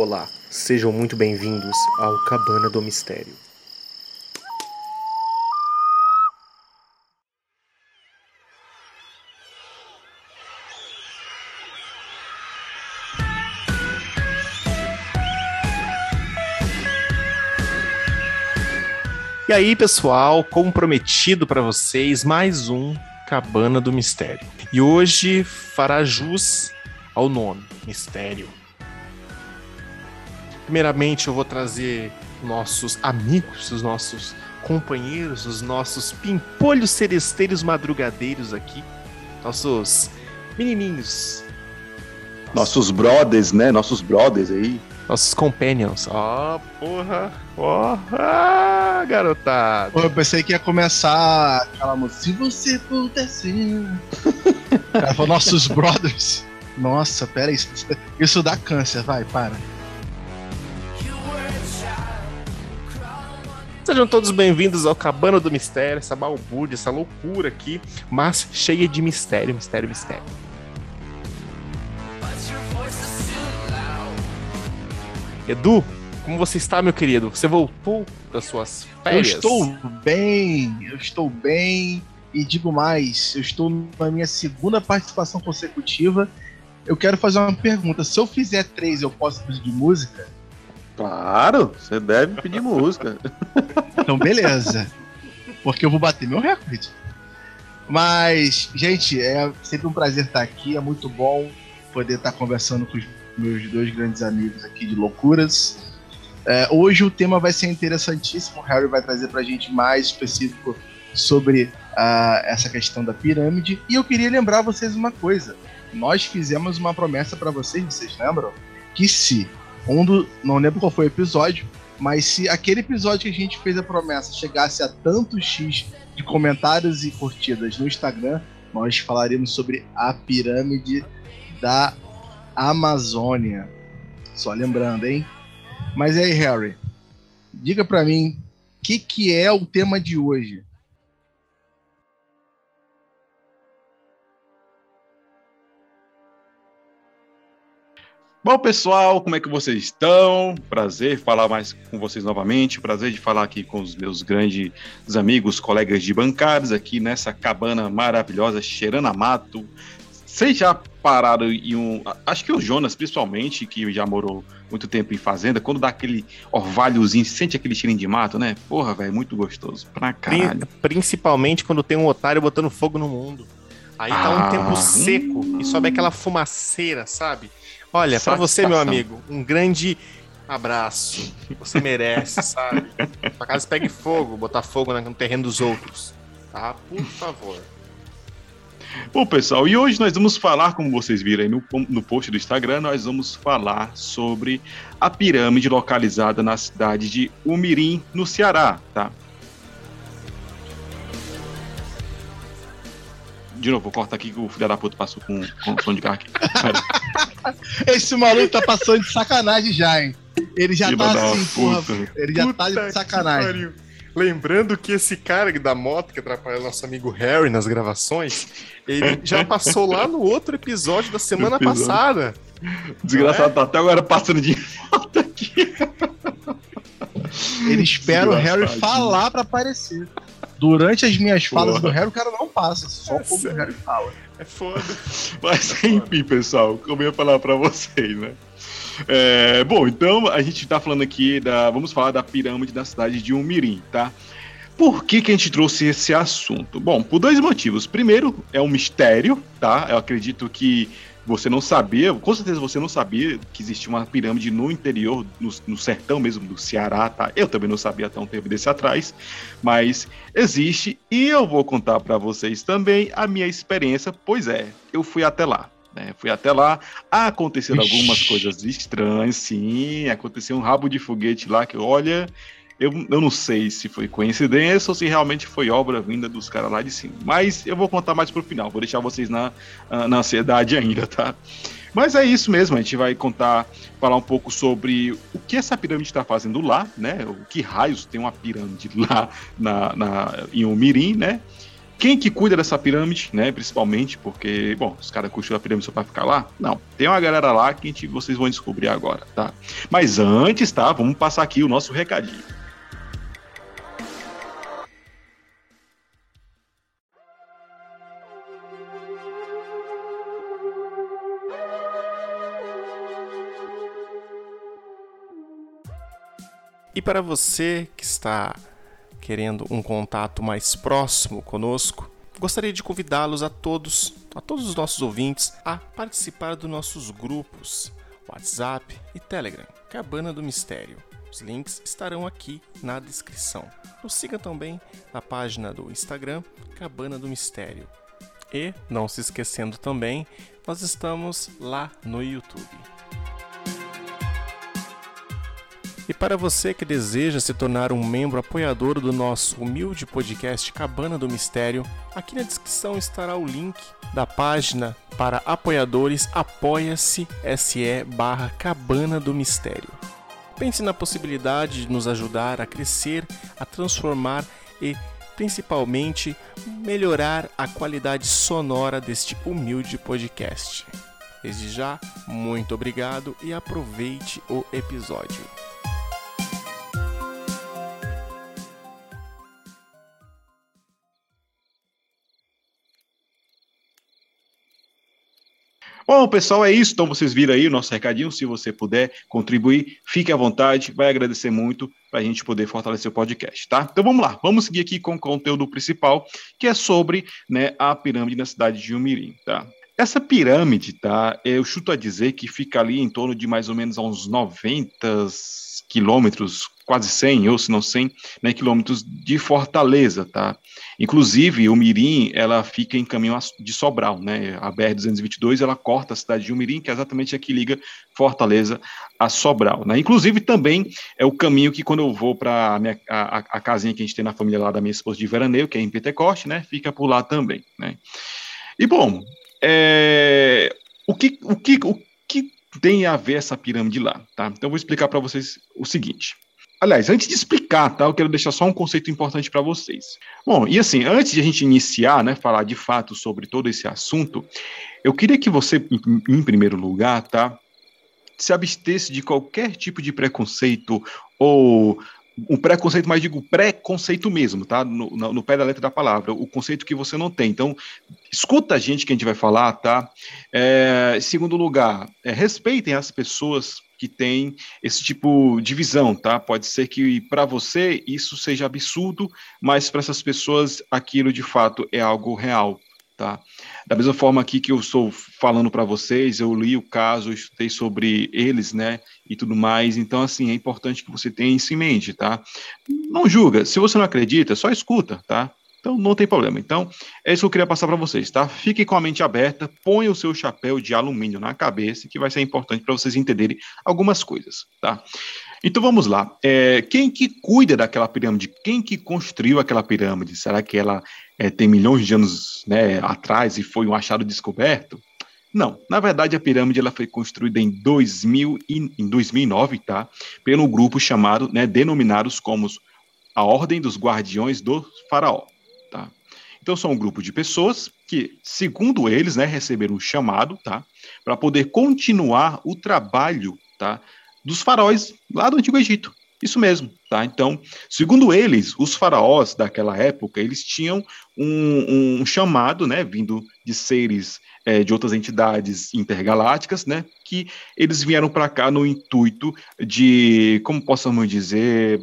Olá, sejam muito bem-vindos ao Cabana do Mistério. E aí, pessoal, como prometido para vocês, mais um Cabana do Mistério. E hoje fará jus ao nome, Mistério. Primeiramente, eu vou trazer nossos amigos, os nossos companheiros, os nossos pimpolhos seresteiros madrugadeiros aqui, nossos menininhos. Nossos brothers, né? Nossos brothers aí. Nossos companions. Ó, oh, porra. Ó, oh, ah, garotada. Pô, eu pensei que ia começar aquela música. Se você pudesse. Cara, nossos brothers. Nossa, pera isso. Isso dá câncer, vai, para. Sejam todos bem-vindos ao Cabana do Mistério, essa balbúrdia, essa loucura aqui, mas cheia de mistério, mistério, mistério. Edu, como você está, meu querido? Você voltou das suas férias? Eu estou bem, eu estou bem. E digo mais, eu estou na minha segunda participação consecutiva. Eu quero fazer uma pergunta. Se eu fizer três, eu posso pedir música? Claro, você deve pedir música. Então, beleza. Porque eu vou bater meu recorde. Mas, gente, é sempre um prazer estar aqui. É muito bom poder estar conversando com os meus dois grandes amigos aqui de loucuras. É, hoje o tema vai ser interessantíssimo. O Harry vai trazer para a gente mais específico sobre uh, essa questão da pirâmide. E eu queria lembrar vocês uma coisa. Nós fizemos uma promessa para vocês, vocês lembram? Que se um do. Não lembro qual foi o episódio, mas se aquele episódio que a gente fez a promessa chegasse a tantos X de comentários e curtidas no Instagram, nós falaremos sobre a pirâmide da Amazônia. Só lembrando, hein? Mas aí, Harry, diga para mim, o que, que é o tema de hoje? Bom, pessoal, como é que vocês estão? Prazer falar mais com vocês novamente. Prazer de falar aqui com os meus grandes amigos, colegas de bancadas aqui nessa cabana maravilhosa, cheirando a mato, vocês já pararam em um. Acho que o Jonas, principalmente, que já morou muito tempo em fazenda, quando dá aquele orvalhozinho, sente aquele cheirinho de mato, né? Porra, velho, muito gostoso. Pra caralho. Principalmente quando tem um otário botando fogo no mundo. Aí tá um tempo ah, seco hum. e sobe aquela fumaceira, sabe? Olha, para você, meu amigo, um grande abraço. Você merece, sabe? Sua casa pegue fogo, botar fogo no terreno dos outros. Tá? Por favor. Bom, pessoal, e hoje nós vamos falar, como vocês viram aí no, no post do Instagram, nós vamos falar sobre a pirâmide localizada na cidade de Umirim, no Ceará, tá? De novo, vou cortar aqui que o filho da puta passou com, com o som de carro aqui. Esse maluco tá passando de sacanagem já, hein? Ele já Filha tá assim, porra. Ele já puta tá de sacanagem. Lembrando que esse cara da moto que atrapalha nosso amigo Harry nas gravações, ele já passou lá no outro episódio da semana episódio. passada. Desgraçado, é? tá até agora passando de volta aqui. Ele espera o Harry falar para aparecer. Durante as minhas falas do Harry, o cara não passa, só é quando o Harry fala. É foda. Mas enfim, pessoal, como eu ia falar para vocês, né? É, bom, então a gente está falando aqui da. Vamos falar da pirâmide da cidade de Umirim, tá? Por que, que a gente trouxe esse assunto? Bom, por dois motivos. Primeiro, é um mistério, tá? Eu acredito que você não sabia, com certeza você não sabia que existia uma pirâmide no interior, no, no, sertão mesmo do Ceará, tá? Eu também não sabia até um tempo desse atrás, mas existe e eu vou contar para vocês também a minha experiência, pois é, eu fui até lá. Né? Fui até lá, aconteceram Ixi. algumas coisas estranhas, sim, aconteceu um rabo de foguete lá que, olha, eu, eu não sei se foi coincidência ou se realmente foi obra vinda dos caras lá de cima. Mas eu vou contar mais pro final, vou deixar vocês na, ah, na ansiedade ainda, tá? Mas é isso mesmo, a gente vai contar, falar um pouco sobre o que essa pirâmide está fazendo lá, né? O que raios tem uma pirâmide lá na, na, em Umirim, né? quem que cuida dessa pirâmide, né? Principalmente porque, bom, os caras construíram a pirâmide só para ficar lá? Não. Tem uma galera lá que gente, vocês vão descobrir agora, tá? Mas antes, tá? Vamos passar aqui o nosso recadinho. E para você que está querendo um contato mais próximo conosco, gostaria de convidá-los a todos, a todos os nossos ouvintes, a participar dos nossos grupos WhatsApp e Telegram, Cabana do Mistério. Os links estarão aqui na descrição. Nos siga também na página do Instagram Cabana do Mistério. E, não se esquecendo também, nós estamos lá no YouTube. E para você que deseja se tornar um membro apoiador do nosso humilde podcast Cabana do Mistério, aqui na descrição estará o link da página para apoiadores apoia-se se barra Cabana do Mistério. Pense na possibilidade de nos ajudar a crescer, a transformar e principalmente melhorar a qualidade sonora deste humilde podcast. Desde já, muito obrigado e aproveite o episódio. Bom, pessoal, é isso. Então, vocês viram aí o nosso recadinho. Se você puder contribuir, fique à vontade. Vai agradecer muito para a gente poder fortalecer o podcast, tá? Então, vamos lá. Vamos seguir aqui com o conteúdo principal, que é sobre né, a pirâmide na cidade de Umirim, tá? Essa pirâmide, tá? Eu chuto a dizer que fica ali em torno de mais ou menos uns 90 quilômetros, quase 100, ou se não 100, né, quilômetros de Fortaleza, tá? Inclusive, o Mirim, ela fica em caminho de Sobral, né? A BR-222, ela corta a cidade de Umirim, que é exatamente a que liga Fortaleza a Sobral, né? Inclusive, também é o caminho que quando eu vou para a, a, casinha que a gente tem na família lá da minha esposa de veraneio, que é em Pentecoste, né? Fica por lá também, né? E, bom, é, o, que, o, que, o que tem a ver essa pirâmide lá, tá? Então, eu vou explicar para vocês o seguinte. Aliás, antes de explicar, tá, eu quero deixar só um conceito importante para vocês. Bom, e assim, antes de a gente iniciar, né, falar de fato sobre todo esse assunto, eu queria que você, em primeiro lugar, tá, se abstesse de qualquer tipo de preconceito ou um preconceito, mas digo preconceito mesmo, tá? No, no, no, pé da letra da palavra, o conceito que você não tem. Então, escuta a gente que a gente vai falar, tá? É, segundo lugar, é, respeitem as pessoas que têm esse tipo de visão, tá? Pode ser que para você isso seja absurdo, mas para essas pessoas aquilo de fato é algo real, tá? Da mesma forma aqui que eu estou falando para vocês, eu li o caso, estudei sobre eles, né, e tudo mais. Então, assim, é importante que você tenha isso em mente, tá? Não julga. Se você não acredita, só escuta, tá? Então, não tem problema. Então, é isso que eu queria passar para vocês, tá? Fiquem com a mente aberta, ponha o seu chapéu de alumínio na cabeça, que vai ser importante para vocês entenderem algumas coisas, tá? Então vamos lá. É, quem que cuida daquela pirâmide? Quem que construiu aquela pirâmide? Será que ela é, tem milhões de anos né, atrás e foi um achado descoberto? Não, na verdade a pirâmide ela foi construída em, 2000 e, em 2009, tá? Pelo grupo chamado, né, denominados como a Ordem dos Guardiões do Faraó, tá? Então são um grupo de pessoas que, segundo eles, né, receberam um chamado, tá? Para poder continuar o trabalho, tá? Dos faraós lá do Antigo Egito. Isso mesmo, tá? Então, segundo eles, os faraós daquela época, eles tinham um, um chamado, né, vindo de seres é, de outras entidades intergalácticas, né, que eles vieram para cá no intuito de, como possamos dizer,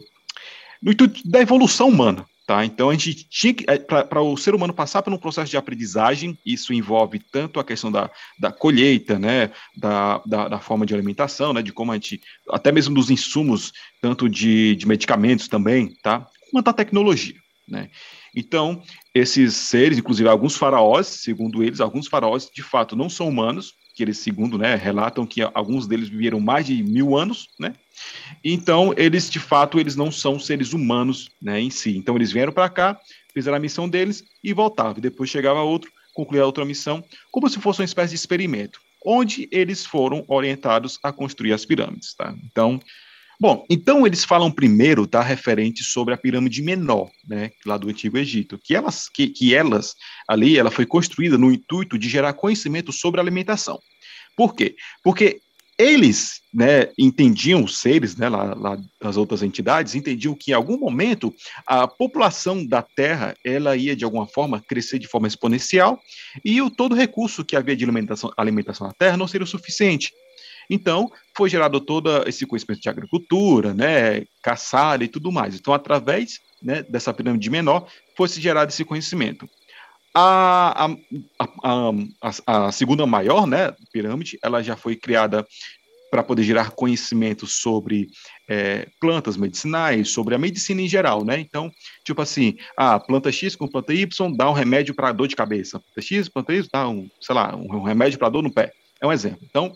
no intuito da evolução humana, Tá? Então a gente tinha que, é, para o ser humano passar por um processo de aprendizagem, isso envolve tanto a questão da, da colheita, né, da, da, da, forma de alimentação, né, de como a gente, até mesmo dos insumos, tanto de, de medicamentos também, tá? quanto a tecnologia. Né? Então, esses seres, inclusive alguns faraós, segundo eles, alguns faraós de fato não são humanos, que eles, segundo, né, relatam que alguns deles viveram mais de mil anos, né? Então, eles, de fato, eles não são seres humanos, né, em si. Então, eles vieram para cá, fizeram a missão deles e voltavam. Depois chegava outro, concluía outra missão, como se fosse uma espécie de experimento, onde eles foram orientados a construir as pirâmides, tá? Então, Bom, então eles falam primeiro, tá, referente sobre a pirâmide menor, né, lá do Antigo Egito, que elas, que, que elas ali, ela foi construída no intuito de gerar conhecimento sobre alimentação. Por quê? Porque eles, né, entendiam os seres, né, lá, lá das outras entidades, entendiam que em algum momento a população da Terra, ela ia de alguma forma crescer de forma exponencial e o todo recurso que havia de alimentação, alimentação na Terra não seria o suficiente. Então, foi gerado todo esse conhecimento de agricultura, né, caçada e tudo mais. Então, através né, dessa pirâmide menor, foi-se gerado esse conhecimento. A, a, a, a, segunda maior né, pirâmide, ela já foi criada para poder gerar conhecimento sobre é, plantas medicinais, sobre a medicina em geral, né? Então, tipo assim, a planta X com planta Y dá um remédio para dor de cabeça. Planta X, planta Y dá um, sei lá, um remédio para dor no pé. É um exemplo. Então,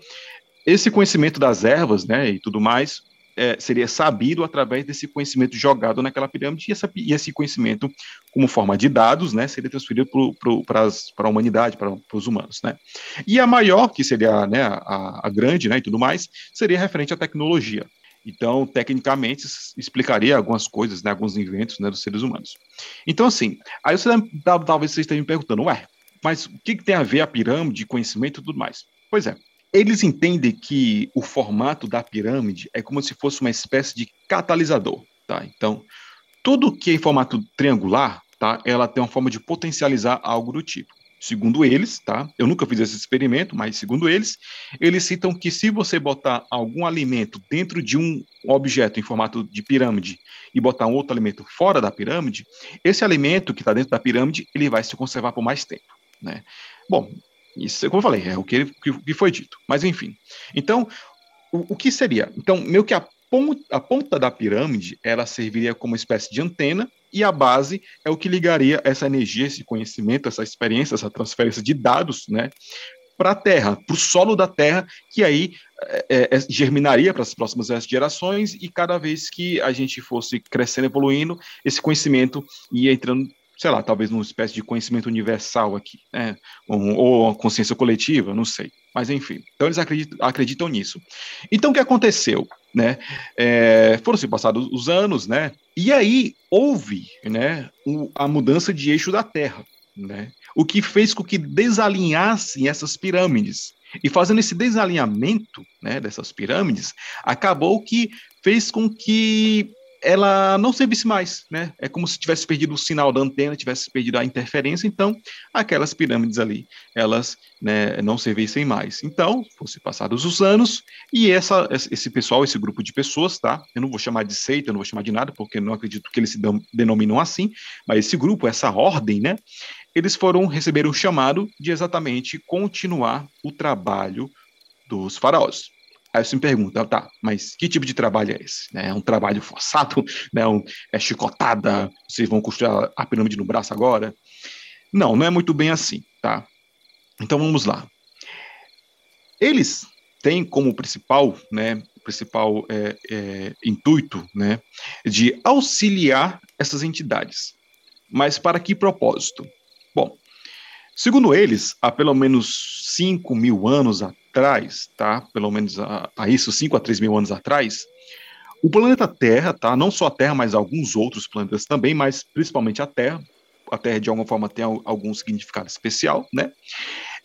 esse conhecimento das ervas, né, e tudo mais, é, seria sabido através desse conhecimento jogado naquela pirâmide e, essa, e esse conhecimento, como forma de dados, né, seria transferido para a humanidade, para os humanos, né. E a maior, que seria né, a, a grande, né, e tudo mais, seria referente à tecnologia. Então, tecnicamente, explicaria algumas coisas, né, alguns inventos né, dos seres humanos. Então, assim, aí você talvez você esteja me perguntando, ué, mas o que, que tem a ver a pirâmide, conhecimento e tudo mais? Pois é, eles entendem que o formato da pirâmide é como se fosse uma espécie de catalisador, tá? Então, tudo que é em formato triangular, tá? Ela tem uma forma de potencializar algo do tipo. Segundo eles, tá? Eu nunca fiz esse experimento, mas segundo eles, eles citam que se você botar algum alimento dentro de um objeto em formato de pirâmide e botar um outro alimento fora da pirâmide, esse alimento que está dentro da pirâmide, ele vai se conservar por mais tempo, né? Bom, isso, como eu falei, é o que, que foi dito. Mas, enfim. Então, o, o que seria? Então, meio que a ponta, a ponta da pirâmide, ela serviria como uma espécie de antena, e a base é o que ligaria essa energia, esse conhecimento, essa experiência, essa transferência de dados, né, para a Terra, para o solo da Terra, que aí é, é, é germinaria para as próximas gerações e cada vez que a gente fosse crescendo, evoluindo, esse conhecimento ia entrando sei lá, talvez numa espécie de conhecimento universal aqui, né? Ou, ou uma consciência coletiva, não sei. Mas enfim, então eles acreditam, acreditam nisso. Então o que aconteceu? Né? É, foram se passados os anos, né? E aí houve, né, o, a mudança de eixo da Terra, né? O que fez com que desalinhassem essas pirâmides. E fazendo esse desalinhamento, né, dessas pirâmides, acabou que fez com que ela não servisse mais, né? É como se tivesse perdido o sinal da antena, tivesse perdido a interferência, então aquelas pirâmides ali, elas né, não servissem mais. Então, fosse passados os anos, e essa, esse pessoal, esse grupo de pessoas, tá? Eu não vou chamar de seita, eu não vou chamar de nada, porque não acredito que eles se denominam assim, mas esse grupo, essa ordem, né? Eles foram receber o chamado de exatamente continuar o trabalho dos faraós. Aí você me pergunta, tá, mas que tipo de trabalho é esse? É um trabalho forçado? Né? Um, é chicotada? Vocês vão construir a, pirâmide no braço agora? Não, não é muito bem assim, tá? Então vamos lá. Eles têm como principal, né, principal é, é, intuito, né, de auxiliar essas entidades. Mas para que propósito? Bom, segundo eles, há pelo menos 5 mil anos atrás, tá? Pelo menos a, a isso, 5 a 3 mil anos atrás, o planeta Terra, tá? Não só a Terra, mas alguns outros planetas também, mas principalmente a Terra. A Terra, de alguma forma, tem algum significado especial, né?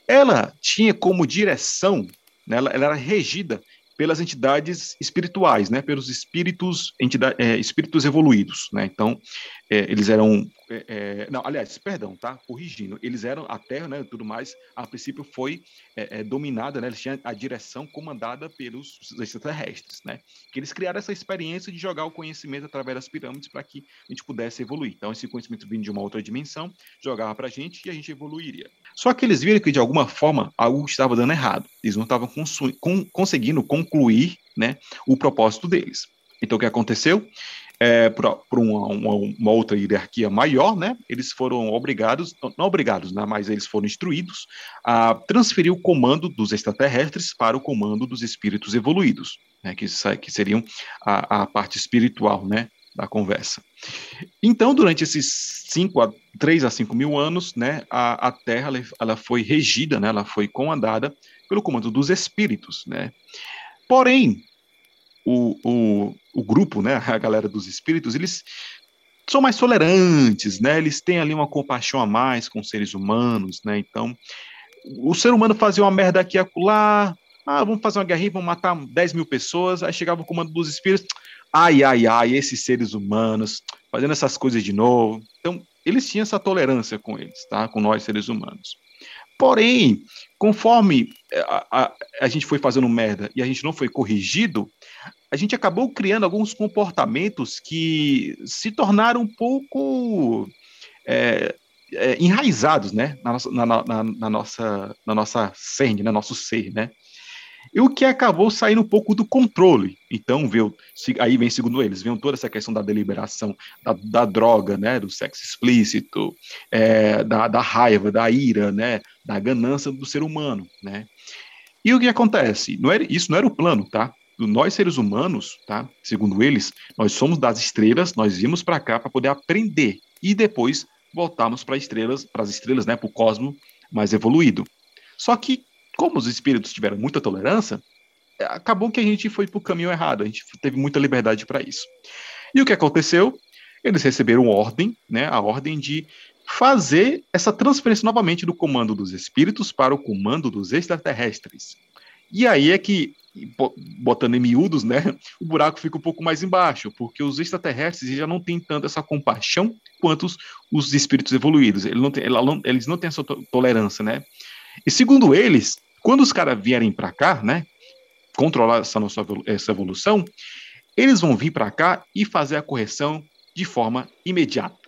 Ela tinha como direção, né? ela, ela era regida pelas entidades espirituais, né, pelos espíritos, entidade, é, espíritos evoluídos, né, então é, eles eram, é, é, não, aliás, perdão, tá, corrigindo, eles eram, a Terra, né, tudo mais, a princípio foi é, é, dominada, né, eles tinham a direção comandada pelos extraterrestres, né, que eles criaram essa experiência de jogar o conhecimento através das pirâmides para que a gente pudesse evoluir, então esse conhecimento vindo de uma outra dimensão, jogava para a gente e a gente evoluiria. Só que eles viram que de alguma forma algo estava dando errado, eles não estavam conseguindo concluir, né, o propósito deles. Então o que aconteceu? É, para uma, uma, uma, outra hierarquia maior, né, eles foram obrigados, não obrigados, né, mas eles foram instruídos a transferir o comando dos extraterrestres para o comando dos espíritos evoluídos, né, que, que seriam a, a parte espiritual né, da conversa. Então, durante esses cinco a 3 a 5 mil anos, né, a, a Terra ela foi regida, né, ela foi comandada pelo comando dos espíritos. Né. Porém, o, o, o grupo, né, a galera dos espíritos, eles são mais tolerantes, né? Eles têm ali uma compaixão a mais com os seres humanos, né? Então, o ser humano fazia uma merda aqui e acolá, ah, vamos fazer uma guerrinha, vamos matar 10 mil pessoas, aí chegava o comando dos espíritos, ai, ai, ai, esses seres humanos, fazendo essas coisas de novo. Então, eles tinham essa tolerância com eles, tá? Com nós, seres humanos. Porém, conforme eh, a, a, a, gente foi fazendo merda e a gente não foi corrigido, a gente acabou criando alguns comportamentos que se tornaram um pouco é, é, enraizados, né, na nossa, na, na, na nossa, na nossa cerne, no nosso ser, né? E o que acabou saindo um pouco do controle. Então, veio, aí vem, segundo eles, vem toda essa questão da deliberação, da, da droga, né, do sexo explícito, é, da, da raiva, da ira, né, da ganância do ser humano, né. E o que acontece? Não era, isso não era o plano, tá? Nós, seres humanos, tá? Segundo eles, nós somos das estrelas, nós vimos para cá para poder aprender e depois voltarmos para estrelas, para as estrelas, né, para o cosmos mais evoluído. Só que como os espíritos tiveram muita tolerância, é, acabou que a gente foi para o caminho errado, a gente teve muita liberdade para isso. E o que aconteceu? Eles receberam ordem, né, a ordem de fazer essa transferência novamente do comando dos espíritos para o comando dos extraterrestres. E aí é que, botando em miúdos, né, o buraco fica um pouco mais embaixo, porque os extraterrestres já não têm tanto essa compaixão quanto os, os espíritos evoluídos. Eles não, têm, eles não têm essa tolerância, né? E segundo eles, quando os caras vierem para cá, né, controlar essa nossa essa evolução, eles vão vir para cá e fazer a correção de forma imediata.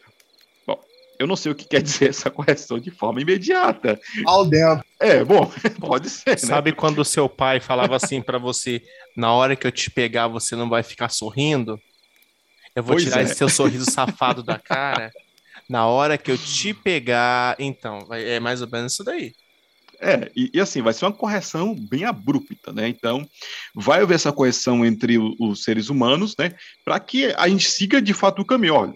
Eu não sei o que quer dizer essa correção de forma imediata. Ao dentro. É, bom, pode ser. Né? Sabe né? quando o seu pai falava assim para você: na hora que eu te pegar, você não vai ficar sorrindo? Eu vou pois tirar é. esse seu sorriso safado da cara. Na hora que eu te pegar, então, é mais ou menos isso daí. É, e, e, assim, vai ser uma correção bem abrupta, né? Então, vai haver essa correção entre o, os seres humanos, né? Para que a gente siga de fato o caminho. Olha,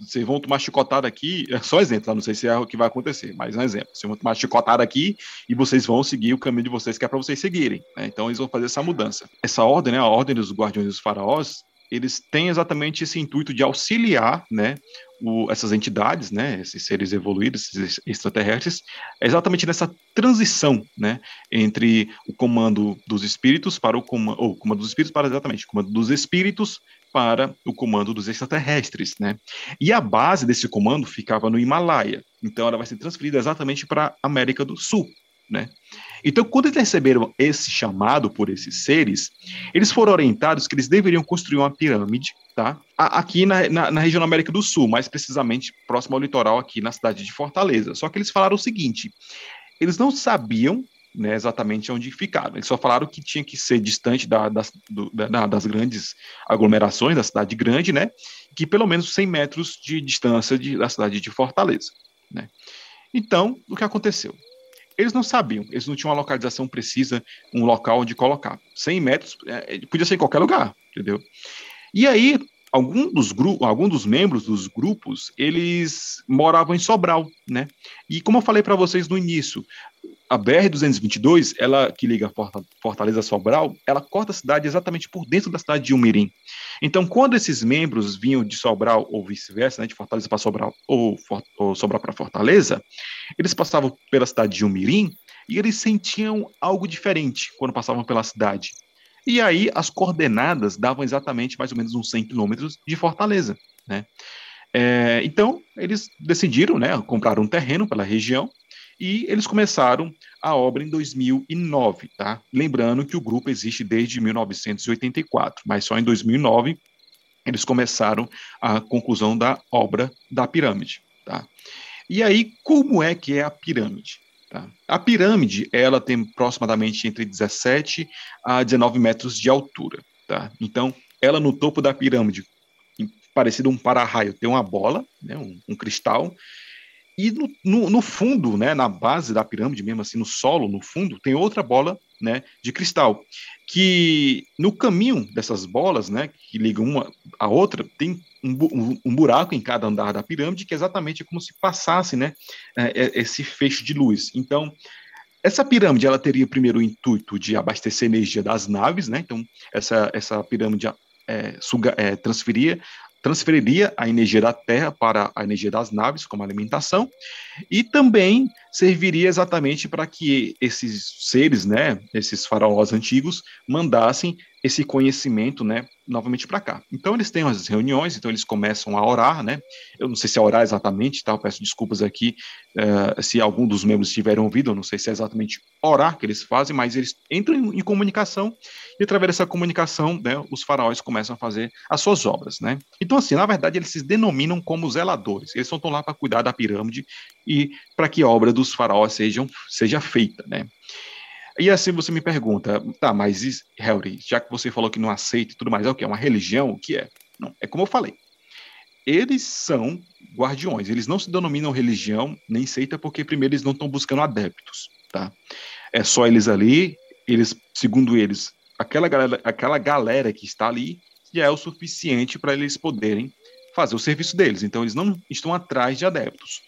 vocês vão tomar chicotada aqui, é só exemplo, tá? não sei se é o que vai acontecer, mas um exemplo. Vocês vão tomar chicotada aqui e vocês vão seguir o caminho de vocês que é para vocês seguirem. Né? Então, eles vão fazer essa mudança. Essa ordem, né? A ordem dos guardiões dos faraós, eles têm exatamente esse intuito de auxiliar, né, o, essas entidades, né, esses seres evoluídos, esses extraterrestres, é exatamente nessa transição, né, entre o comando dos espíritos para o comando, ou comando dos espíritos para exatamente o comando dos espíritos para o comando dos extraterrestres, né? E a base desse comando ficava no Himalaia. Então ela vai ser transferida exatamente para a América do Sul, né? Então, quando eles receberam esse chamado por esses seres, eles foram orientados que eles deveriam construir uma pirâmide, tá? Aqui na, na, na, região da América do Sul, mais precisamente próximo ao litoral, aqui na cidade de Fortaleza. Só que eles falaram o seguinte: eles não sabiam né, exatamente onde ficaram. Eles só falaram que tinha que ser distante da, das, do, da, das grandes aglomerações da cidade grande, né? Que pelo menos 100 metros de distância de, da cidade de Fortaleza, né? Então, o que aconteceu? Eles não sabiam, eles não tinham uma localização precisa, um local onde colocar. 100 metros, é, podia ser em qualquer lugar, entendeu? E aí, algum dos algum dos membros dos grupos, eles moravam em Sobral, né? E como eu falei para vocês no início, a BR-222, ela que liga Fortaleza a Sobral, ela corta a cidade exatamente por dentro da cidade de Umirim. Então, quando esses membros vinham de Sobral ou vice-versa, né, de Fortaleza para Sobral ou, ou Sobral para Fortaleza, eles passavam pela cidade de Umirim e eles sentiam algo diferente quando passavam pela cidade. E aí as coordenadas davam exatamente mais ou menos uns 100 quilômetros de Fortaleza, né? É, então, eles decidiram, né, comprar um terreno pela região e eles começaram a obra em 2009, tá? Lembrando que o grupo existe desde 1984, mas só em 2009 eles começaram a conclusão da obra da pirâmide, tá? E aí, como é que é a pirâmide? Tá? A pirâmide, ela tem aproximadamente entre 17 a 19 metros de altura, tá? Então, ela no topo da pirâmide, parecido um para-raio, tem uma bola, né, um, um cristal, e no, no, no, fundo, né, na base da pirâmide, mesmo assim, no solo, no fundo, tem outra bola né, de cristal. Que no caminho dessas bolas, né, que ligam uma à outra, tem um, um, buraco em cada andar da pirâmide, que é exatamente como se passasse né, é, é, esse feixe de luz. Então, essa pirâmide ela teria primeiro o intuito de abastecer energia das naves, né? Então essa essa pirâmide é, suga, é, transferia transferiria a energia da Terra para a energia das naves como alimentação e também serviria exatamente para que esses seres, né, esses faraós antigos, mandassem esse conhecimento, né, novamente para cá. Então eles têm as reuniões, então eles começam a orar, né? Eu não sei se é orar exatamente, tá? Eu peço desculpas aqui uh, se algum dos membros tiveram ouvido, eu não sei se é exatamente orar que eles fazem, mas eles entram em, em comunicação e através dessa comunicação, né, os faraós começam a fazer as suas obras, né? Então assim, na verdade eles se denominam como zeladores. Eles estão lá para cuidar da pirâmide e para que a obra dos faraós sejam seja feita, né? E assim você me pergunta, tá, mas Harry, já que você falou que não aceita e tudo mais, é o que? É uma religião? O que é? Não, é como eu falei. Eles são guardiões, eles não se denominam religião nem seita porque primeiro eles não estão buscando adeptos, tá? É só eles ali, eles, segundo eles, aquela galera, aquela galera que está ali já é o suficiente para eles poderem fazer o serviço deles. Então eles não estão atrás de adeptos.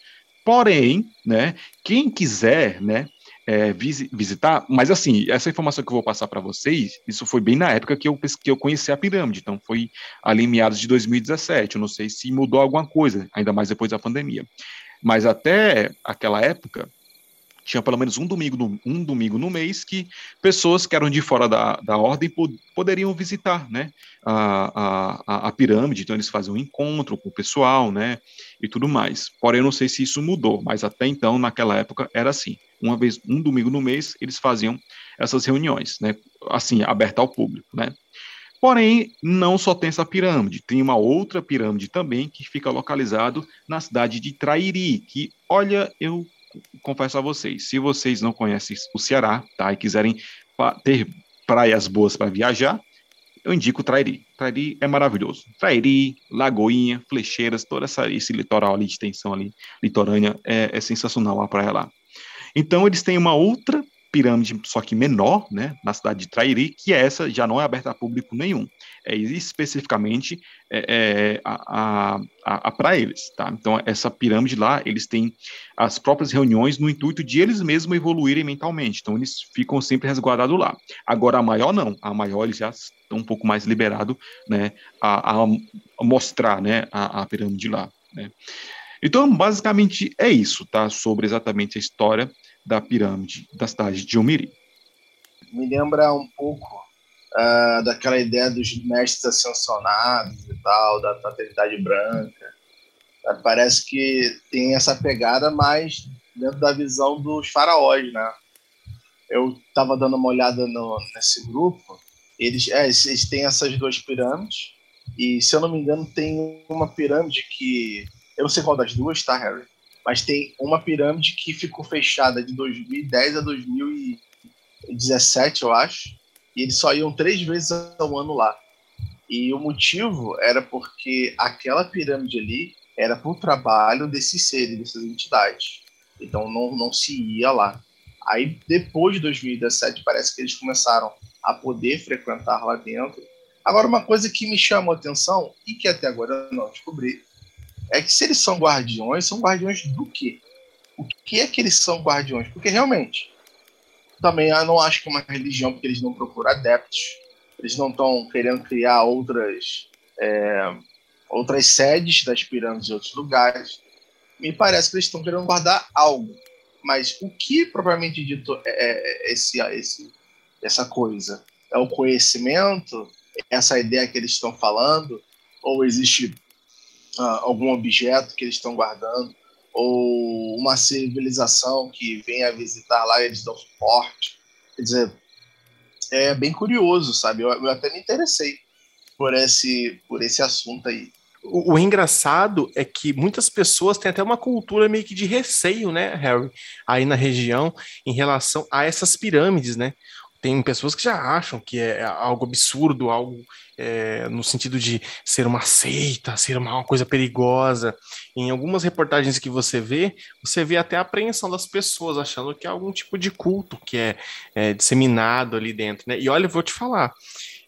Porém, né, quem quiser, né, é, visitar, mas assim, essa informação que eu vou passar para vocês, isso foi bem na época que eu, que eu conheci a pirâmide, então foi ali em meados de 2017, eu não sei se mudou alguma coisa, ainda mais depois da pandemia. Mas até aquela época, tinha pelo menos um domingo, no, um domingo no mês que pessoas que eram de fora da, da ordem pod, poderiam visitar né, a, a, a, pirâmide, então eles faziam um encontro com o pessoal né, e tudo mais. Porém, eu não sei se isso mudou, mas até então, naquela época, era assim. Uma vez, um domingo no mês, eles faziam essas reuniões, né, assim, aberta ao público. Né. Porém, não só tem essa pirâmide, tem uma outra pirâmide também que fica localizado na cidade de Trairi, que, olha, eu confesso a vocês, se vocês não conhecem o Ceará, tá, e quiserem ter praias boas para viajar, eu indico Trairi. Trairi é maravilhoso. Trairi, Lagoinha, Flecheiras, todo essa, esse litoral ali de extensão ali, litorânea, é, é sensacional a praia lá. Então, eles têm uma outra pirâmide, só que menor, né, na cidade de Trairi, que essa já não é aberta a público nenhum. É especificamente é, é, a, a, a para eles, tá? Então, essa pirâmide lá, eles têm as próprias reuniões no intuito de eles mesmos evoluírem mentalmente. Então, eles ficam sempre resguardados lá. Agora, a maior não. A maior, eles já estão um pouco mais liberados, né, a, a, mostrar, né, a, a pirâmide lá, né? Então, basicamente é isso, tá? Sobre exatamente a história da pirâmide da cidade de Umiri. Me lembra um pouco uh, daquela ideia dos mestres ascensionados e tal, da fraternidade branca. Uh, parece que tem essa pegada mais dentro da visão dos faraós, né? Eu estava dando uma olhada no, nesse grupo, eles, é, eles têm essas duas pirâmides, e se eu não me engano, tem uma pirâmide que. Eu não sei qual das duas, tá, Harry? Mas tem uma pirâmide que ficou fechada de 2010 a 2017, eu acho, e eles só iam três vezes ao ano lá. E o motivo era porque aquela pirâmide ali era para o trabalho desses seres, dessas entidades. Então não, não se ia lá. Aí depois de 2017 parece que eles começaram a poder frequentar lá dentro. Agora uma coisa que me chamou a atenção e que até agora eu não descobri é que se eles são guardiões, são guardiões do quê? O que é que eles são guardiões? Porque realmente, também eu não acho que é uma religião, porque eles não procuram adeptos, eles não estão querendo criar outras, é, outras sedes das pirâmides em outros lugares. Me parece que eles estão querendo guardar algo. Mas o que, propriamente dito, é, é esse, esse, essa coisa? É o conhecimento? É essa ideia que eles estão falando? Ou existe uh, algum objeto que eles estão guardando, ou uma civilização que vem a visitar lá e eles dão suporte. Quer dizer, é bem curioso, sabe? Eu, eu até me interessei por esse, por esse assunto aí. O, o, engraçado é que muitas pessoas têm até uma cultura meio que de receio, né, Harry, aí na região, em relação a essas pirâmides, né? Tem pessoas que já acham que é algo absurdo, algo é, no sentido de ser uma seita, ser uma coisa perigosa. Em algumas reportagens que você vê, você vê até a apreensão das pessoas, achando que é algum tipo de culto que é, é disseminado ali dentro. Né? E olha, eu vou te falar,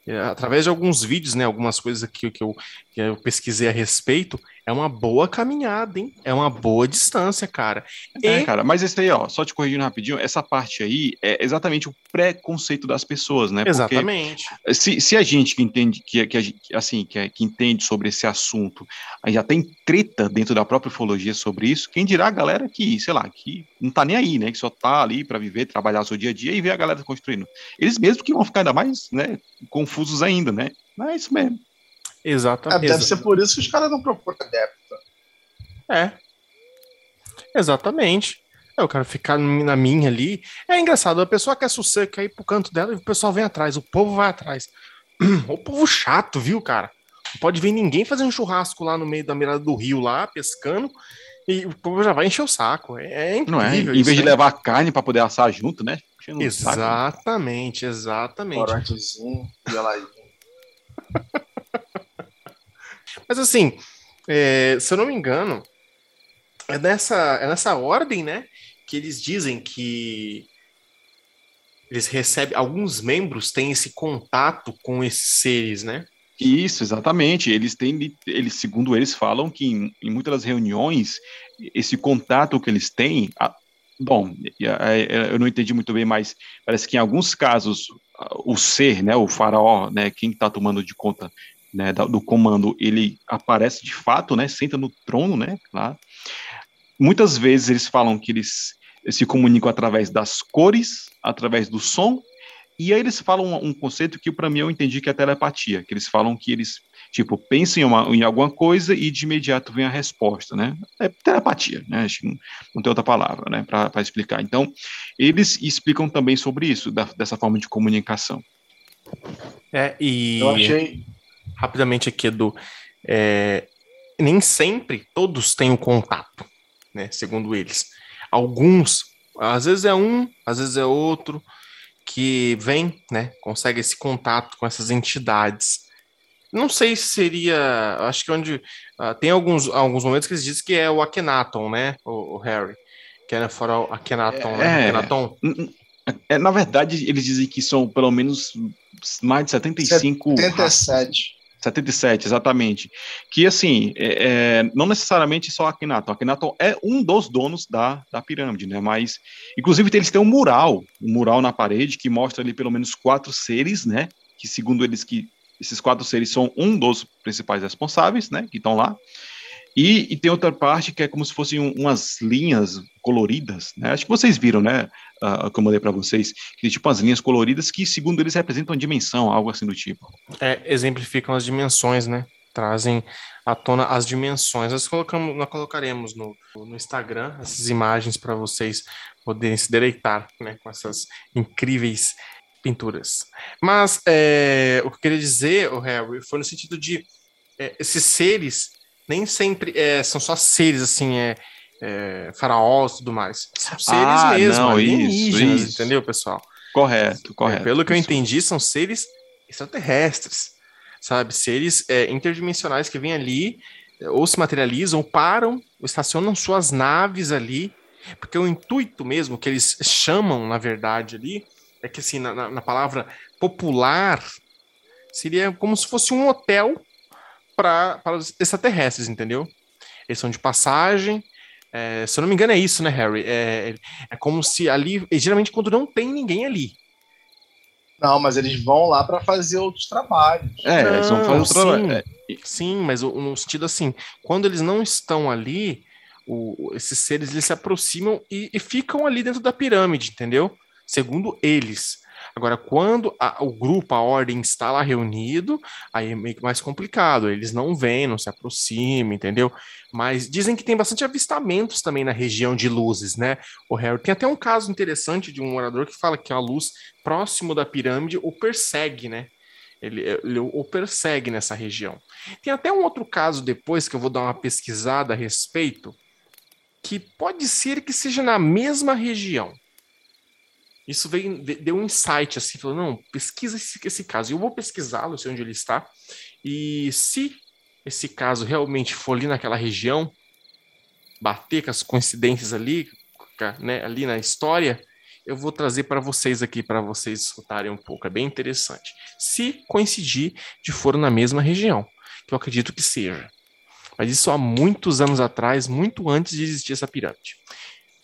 é, através de alguns vídeos, né, algumas coisas aqui que eu, que eu pesquisei a respeito, É uma boa caminhada, hein? É uma boa distância, cara. É, cara, mas esse aí, ó, só te corrigindo rapidinho, essa parte aí é exatamente o preconceito das pessoas, né? Porque exatamente. Se, se a gente que entende, que, que, assim, que, é, que entende sobre esse assunto, já tem treta dentro da própria ufologia sobre isso, quem dirá a galera que, sei lá, que não tá nem aí, né? Que só tá ali para viver, trabalhar o seu dia a dia e ver a galera construindo. Eles mesmos que vão ficar ainda mais, né, confusos ainda, né? Mas é isso mesmo. Exatamente. É, deve ser por isso que os caras não procuram adepto. É. Exatamente. Eu quero ficar na minha ali. É engraçado, a pessoa quer sossego, quer ir pro canto dela e o pessoal vem atrás, o povo vai atrás. O povo chato, viu, cara? Não pode ver ninguém fazendo churrasco lá no meio da mirada do rio, lá, pescando, e o povo já vai encher o saco. É, é incrível. Não é? Em vez de levar carne para poder assar junto, né? Exatamente, saco. exatamente. Corantezinho, geladinho. Mas assim, é, se eu não me engano, é nessa, é nessa ordem, né? Que eles dizem que eles recebem, alguns membros têm esse contato com esses seres, né? Isso, exatamente. Eles têm, eles, segundo eles falam que em, em muitas reuniões, esse contato que eles têm, a, bom, eu não entendi muito bem, mas parece que em alguns casos o ser, né, o faraó, né, quem está tomando de conta né, do comando, ele aparece de fato, né, senta no trono, né, lá. Muitas vezes eles falam que eles se comunicam através das cores, através do som, e aí eles falam um, conceito que para mim eu entendi que é telepatia, que eles falam que eles, tipo, pensam em, uma, em alguma coisa e de imediato vem a resposta, né? É telepatia, né? Acho que não, não tem outra palavra, né, para explicar. Então, eles explicam também sobre isso, da, dessa forma de comunicação. É, e... Eu achei rapidamente aqui, Edu, é, nem sempre todos têm o contato, né? Segundo eles. Alguns, às vezes é um, às vezes é outro, que vem, né? Consegue esse contato com essas entidades. Não sei se seria. Acho que onde. Uh, tem alguns, alguns momentos que eles dizem que é o Akhenaton, né? O, o Harry. Que era fora o Akhenaton, é, né? Akhenaton. É, na verdade, eles dizem que são pelo menos mais de 75. 77. 77, exatamente. Que, assim, é, é, não necessariamente só Akhenaton. Akhenaton é um dos donos da, da pirâmide, né? Mas, inclusive, eles têm um mural, um mural na parede que mostra ali pelo menos quatro seres, né? Que, segundo eles, que esses quatro seres são um dos principais responsáveis, né? Que estão lá. E, e, tem outra parte que é como se fossem umas linhas coloridas, né? Acho que vocês viram, né? Uh, que eu mandei para vocês, que tipo as linhas coloridas que, segundo eles, representam a dimensão, algo assim do tipo. É, exemplificam as dimensões, né? Trazem à tona as dimensões. Nós, colocamos, nós colocaremos no, no Instagram essas imagens para vocês poderem se deleitar né, com essas incríveis pinturas. Mas é, o que eu queria dizer, o Harry, foi no sentido de é, esses seres nem sempre é, são só seres assim, é, é, faraós e tudo mais. São seres ah, mesmo, não, alienígenas, isso, isso. entendeu, pessoal? Correto, correto. É, pelo que eu entendi, são seres extraterrestres, sabe? Seres é, interdimensionais que vêm ali, ou se materializam, ou param, ou estacionam suas naves ali, porque o intuito mesmo que eles chamam, na verdade, ali, é que assim, na, na palavra popular, seria como se fosse um hotel para os extraterrestres, entendeu? Eles são de passagem. É, se eu não me engano, é isso, né, Harry? É, é como se ali. Geralmente, quando não tem ninguém ali. Não, mas eles vão lá para fazer outros trabalhos. É, não, eles vão fazer outros trabalhos. É. Sim, mas no sentido assim, quando eles não estão ali, o, esses seres eles se aproximam e, e ficam ali dentro da pirâmide, entendeu? Segundo eles. Agora, quando a, o grupo, a ordem está lá reunido, aí é meio que mais complicado. Eles não vêm, não se aproximam, entendeu? Mas dizem que tem bastante avistamentos também na região de luzes, né? O Harry tem até um caso interessante de um morador que fala que a luz próximo da pirâmide o persegue, né? Ele, ele o persegue nessa região. Tem até um outro caso depois que eu vou dar uma pesquisada a respeito, que pode ser que seja na mesma região isso veio, deu um insight, assim, falou, não, pesquisa esse, esse caso. Eu vou pesquisá-lo, sei onde ele está, e se esse caso realmente for ali naquela região, bater com as coincidências ali, né, ali na história, eu vou trazer para vocês aqui, para vocês escutarem um pouco. É bem interessante. Se coincidir de for na mesma região, que eu acredito que seja. Mas isso há muitos anos atrás, muito antes de existir essa pirâmide.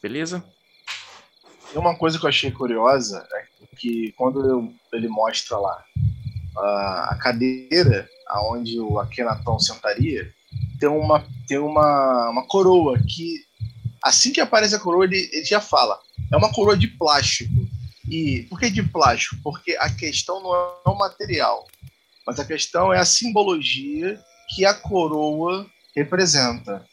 Beleza? E uma coisa que eu achei curiosa é que quando ele mostra lá a, a cadeira aonde o Akhenaton sentaria, tem uma, tem uma, uma coroa que assim que aparece a coroa ele, ele já fala é uma coroa de plástico e por que de plástico? Porque a questão não é o material, mas a questão é a simbologia que a coroa representa.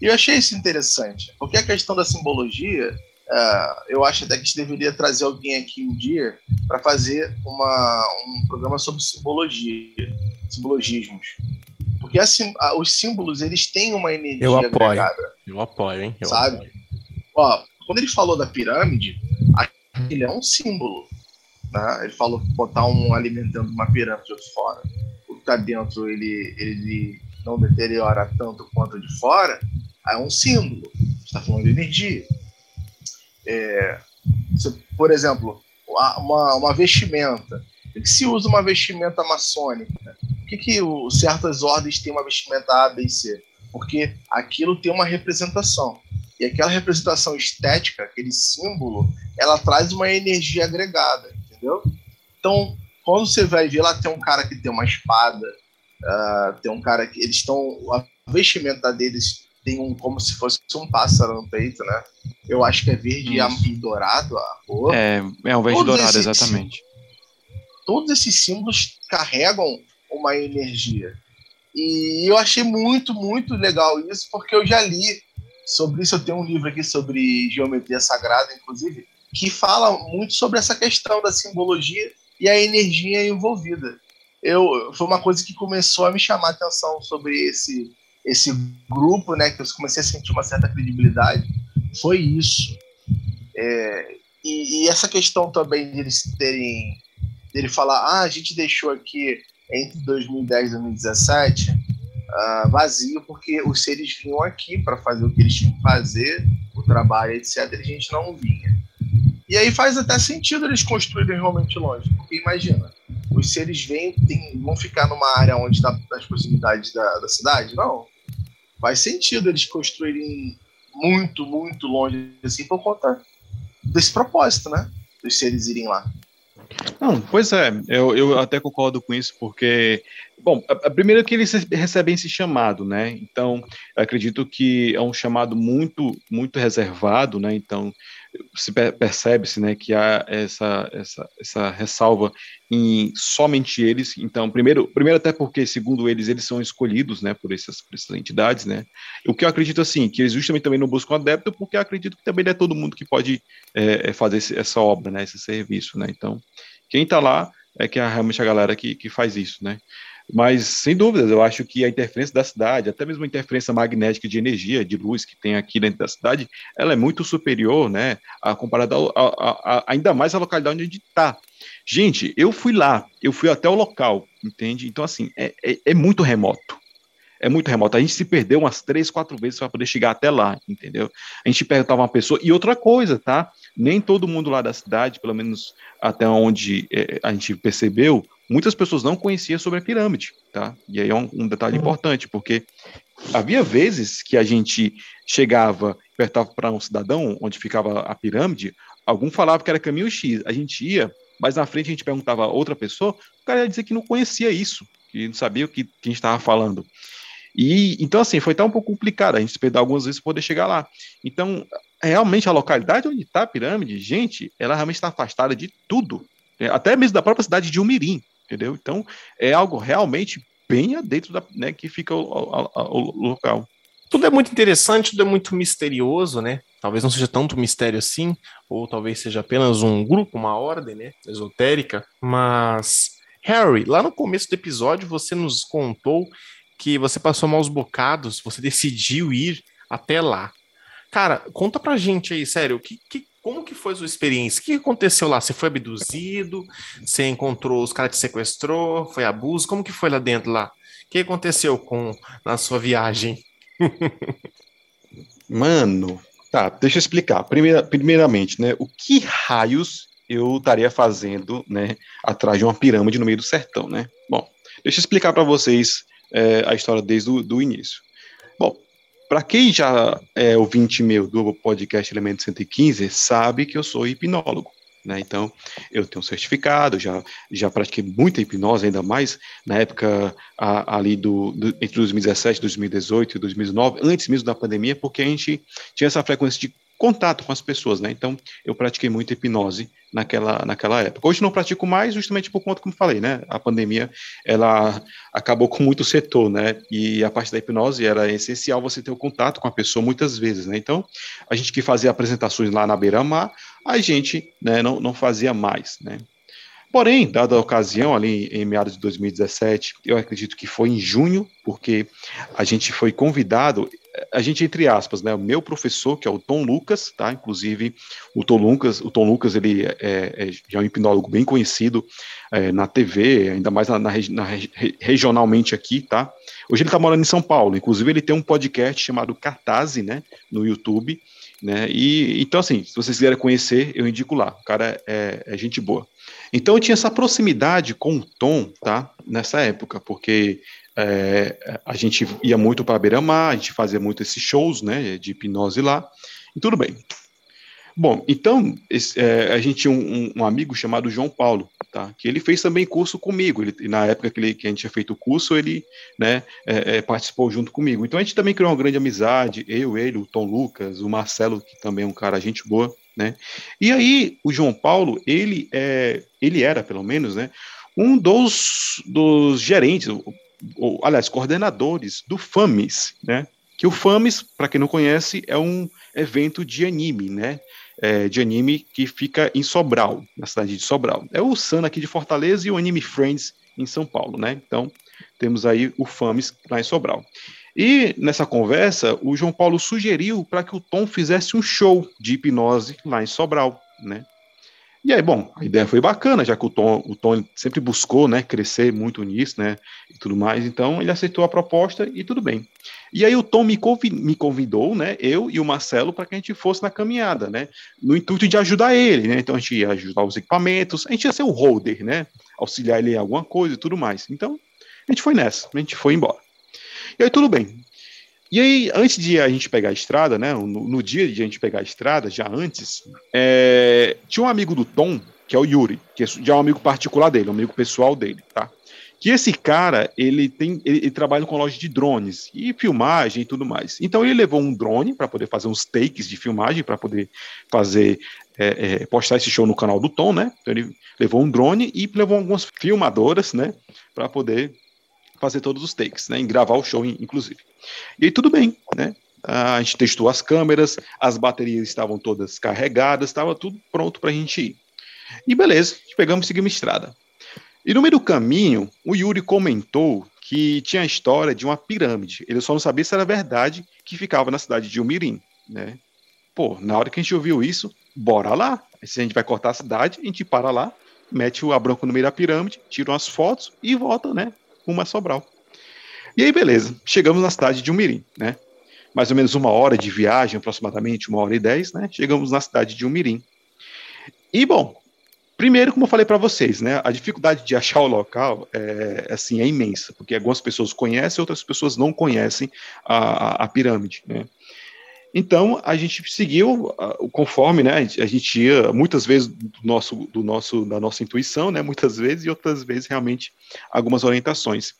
E eu achei isso interessante, porque a questão da simbologia, uh, eu acho até que a gente deveria trazer alguém aqui um dia para fazer uma, um programa sobre simbologia, simbologismos. Porque assim, os símbolos, eles têm uma energia eu apoio. agregada. Eu apoio, hein? Eu sabe? Apoio. Ó, quando ele falou da pirâmide, ele é um símbolo. Né? Ele falou botar um alimento dentro de uma pirâmide de fora. O que está dentro ele, ele não deteriora tanto quanto de fora, é um símbolo. está falando de energia. É, se, por exemplo, uma, uma vestimenta. Por que se usa uma vestimenta maçônica? Por que, que o, certas ordens têm uma vestimenta A, B e C? Porque aquilo tem uma representação. E aquela representação estética, aquele símbolo, ela traz uma energia agregada, entendeu? Então, quando você vai ver lá, tem um cara que tem uma espada, uh, tem um cara que eles estão. A vestimenta deles tem um como se fosse um pássaro no peito, né? Eu acho que é verde Isso. e dourado a cor. É, é um verde dourado, exatamente. Todos esses símbolos carregam uma energia. E eu achei muito, muito legal isso, porque eu já li Sobre isso, eu tenho um livro aqui sobre geometria sagrada, inclusive, que fala muito sobre essa questão da simbologia e a energia envolvida. Eu, foi uma coisa que começou a me chamar a atenção sobre esse, esse grupo, né, que eu comecei a sentir uma certa credibilidade, foi isso. É, e, e, essa questão também de eles terem, dele falar, ah, a gente deixou aqui entre 2010 e 2017 uh, vazio, porque os seres vinham aqui para fazer o que eles tinham que fazer, o trabalho, etc., e a gente não vinha. E aí faz até sentido eles construírem realmente longe, porque imagina, os seres vêm, tem, vão ficar numa área onde está nas proximidades da, da cidade? Não. Faz sentido eles construírem muito, muito longe, assim, por conta desse propósito, né? Dos seres irem lá. Não, pois é, eu, eu até concordo com isso, porque, bom, a, a primeiro que eles recebem esse chamado, né? Então, acredito que é um chamado muito, muito reservado, né? Então, se percebe-se, né, que há essa, essa, essa ressalva em somente eles. Então, primeiro, primeiro até porque, segundo eles, eles são escolhidos, né, por essas, por essas entidades, né? O que eu acredito, assim, que eles justamente também não buscam adepto, porque eu acredito que também não é todo mundo que pode é, é fazer esse, essa obra, né, esse serviço, né? Então, quem está lá é que é realmente a galera que, que faz isso, né? Mas, sem dúvidas, eu acho que a interferência da cidade, até mesmo a interferência magnética de energia, de luz que tem aqui dentro da cidade, ela é muito superior, né, a comparada a, a, ainda mais à localidade onde está. Gente, eu fui lá, eu fui até o local, entende? Então, assim, é, é, é muito remoto é muito remoto. A gente se perdeu umas três, quatro vezes para poder chegar até lá, entendeu? A gente perguntava uma pessoa. E outra coisa, tá? Nem todo mundo lá da cidade, pelo menos até onde é, a gente percebeu, muitas pessoas não conheciam sobre a pirâmide, tá? E aí é um, um detalhe uhum. importante, porque havia vezes que a gente chegava, perguntava para um cidadão onde ficava a pirâmide, algum falava que era caminho X, a gente ia, mas na frente a gente perguntava a outra pessoa, o cara ia dizer que não conhecia isso, que não sabia o que, que a gente estava falando. E então, assim, foi até um pouco complicado a gente perder algumas vezes para poder chegar lá. Então, realmente, a localidade onde está a pirâmide, gente, ela realmente está afastada de tudo, né? até mesmo da própria cidade de Umirim, entendeu? Então, é algo realmente bem dentro da, né, que fica o, o, o local. Tudo é muito interessante, tudo é muito misterioso, né? Talvez não seja tanto mistério assim, ou talvez seja apenas um grupo, uma ordem, né, esotérica, mas Harry, lá no começo do episódio você nos contou que você passou maus bocados, você decidiu ir até lá. Cara, conta pra gente aí, sério, que, que, como que foi a sua experiência? O que aconteceu lá? Você foi abduzido? Você encontrou, os caras te sequestrou? Foi abuso? Como que foi lá dentro lá? O que aconteceu com na sua viagem? Mano, tá, deixa eu explicar. Primeira, primeiramente, né, o que raios eu estaria fazendo, né, atrás de uma pirâmide no meio do sertão, né? Bom, deixa eu explicar para vocês é, a história desde o início. para quem já é ouvinte meu do podcast Elemento 115, sabe que eu sou hipnólogo. Né? Então, eu tenho um certificado, já, já pratiquei muita hipnose, ainda mais na época a, ali do, do, entre 2017, 2018 e 2019, antes mesmo da pandemia, porque a gente tinha essa frequência de contato com as pessoas, né? Então, eu pratiquei muita hipnose naquela, naquela época. Hoje não pratico mais, justamente por conta, como falei, né? A pandemia, ela acabou com muito setor, né? E a parte da hipnose era essencial você ter o contato com a pessoa muitas vezes, né? Então, a gente que fazia apresentações lá na beira-mar, a gente né, não, não fazia mais, né? Porém, dada a ocasião, ali em meados de 2017, eu acredito que foi em junho, porque a gente foi convidado, a gente entre aspas, né, o meu professor, que é o Tom Lucas, tá? Inclusive, o Tom Lucas, o Tom Lucas, ele é, é, é um hipnólogo bem conhecido é, na TV, ainda mais na, na, na, regionalmente aqui, tá? Hoje ele está morando em São Paulo, inclusive ele tem um podcast chamado Cartase, né, no YouTube, né? E então assim, se vocês quiserem conhecer, eu indico lá. O cara é, é gente boa. Então eu tinha essa proximidade com o Tom, tá? Nessa época, porque é, a gente ia muito para Beira-Mar, a gente fazia muito esses shows, né? De hipnose lá. E tudo bem. Bom, então esse, é, a gente tinha um, um, amigo chamado João Paulo, tá? Que ele fez também curso comigo. Ele, na época que, ele, que a gente tinha feito o curso, ele né, é, é, participou junto comigo. Então a gente também criou uma grande amizade. Eu, ele, o Tom Lucas, o Marcelo, que também é um cara gente boa, né? E aí o João Paulo, ele é, ele era pelo menos, né? Um dos, dos gerentes, ou, aliás, coordenadores do FAMIS, né? Que o FAMIS, para quem não conhece, é um evento de anime, né? é, de anime que fica em Sobral, na cidade de Sobral. É o Sun aqui de Fortaleza e o Anime Friends em São Paulo, né? Então, temos aí o FAMES lá em Sobral. E nessa conversa, o João Paulo sugeriu para que o Tom fizesse um show de hipnose lá em Sobral, né? E aí, bom, a ideia foi bacana, já que o Tom, o Tom sempre buscou, né, crescer muito nisso, né, e tudo mais, então ele aceitou a proposta e tudo bem. E aí o Tom me convidou, me convidou né, eu e o Marcelo, para que a gente fosse na caminhada, né, no intuito de ajudar ele, né, então a gente ia ajudar os equipamentos, a gente ia ser o holder, né, auxiliar ele em alguma coisa e tudo mais. Então, a gente foi nessa, a gente foi embora. E aí tudo bem, e aí, antes de a gente pegar a estrada, né? No, no dia de a gente pegar a estrada, já antes, é, tinha um amigo do Tom, que é o Yuri, que é já é um amigo particular dele, um amigo pessoal dele, tá? Que esse cara, ele tem, ele, ele trabalha com loja de drones e filmagem e tudo mais. Então ele levou um drone para poder fazer uns takes de filmagem, para poder fazer é, é, postar esse show no canal do Tom, né? Então ele levou um drone e levou algumas filmadoras, né? Para poder fazer todos os takes, né? Em gravar o show, inclusive. E aí tudo bem, né? A gente testou as câmeras, as baterias estavam todas carregadas, estava tudo pronto para a gente ir. E beleza, pegamos e seguimos estrada. E no meio do caminho, o Yuri comentou que tinha a história de uma pirâmide. Ele só não sabia se era verdade que ficava na cidade de Umirim, né? Pô, na hora que a gente ouviu isso, bora lá. Se a gente vai cortar a cidade, a gente para lá, mete o abranco no meio da pirâmide, tira umas fotos e volta, né? Uma Sobral. E aí, beleza, chegamos na cidade de Umirim, né? Mais ou menos uma hora de viagem, aproximadamente uma hora e dez, né? Chegamos na cidade de Umirim. E, bom, primeiro, como eu falei para vocês, né? A dificuldade de achar o local é, assim, é imensa, porque algumas pessoas conhecem, outras pessoas não conhecem a, a, a pirâmide, né? Então a gente seguiu conforme, né? A gente ia muitas vezes do nosso, do nosso, da nossa intuição, né? Muitas vezes e outras vezes realmente algumas orientações.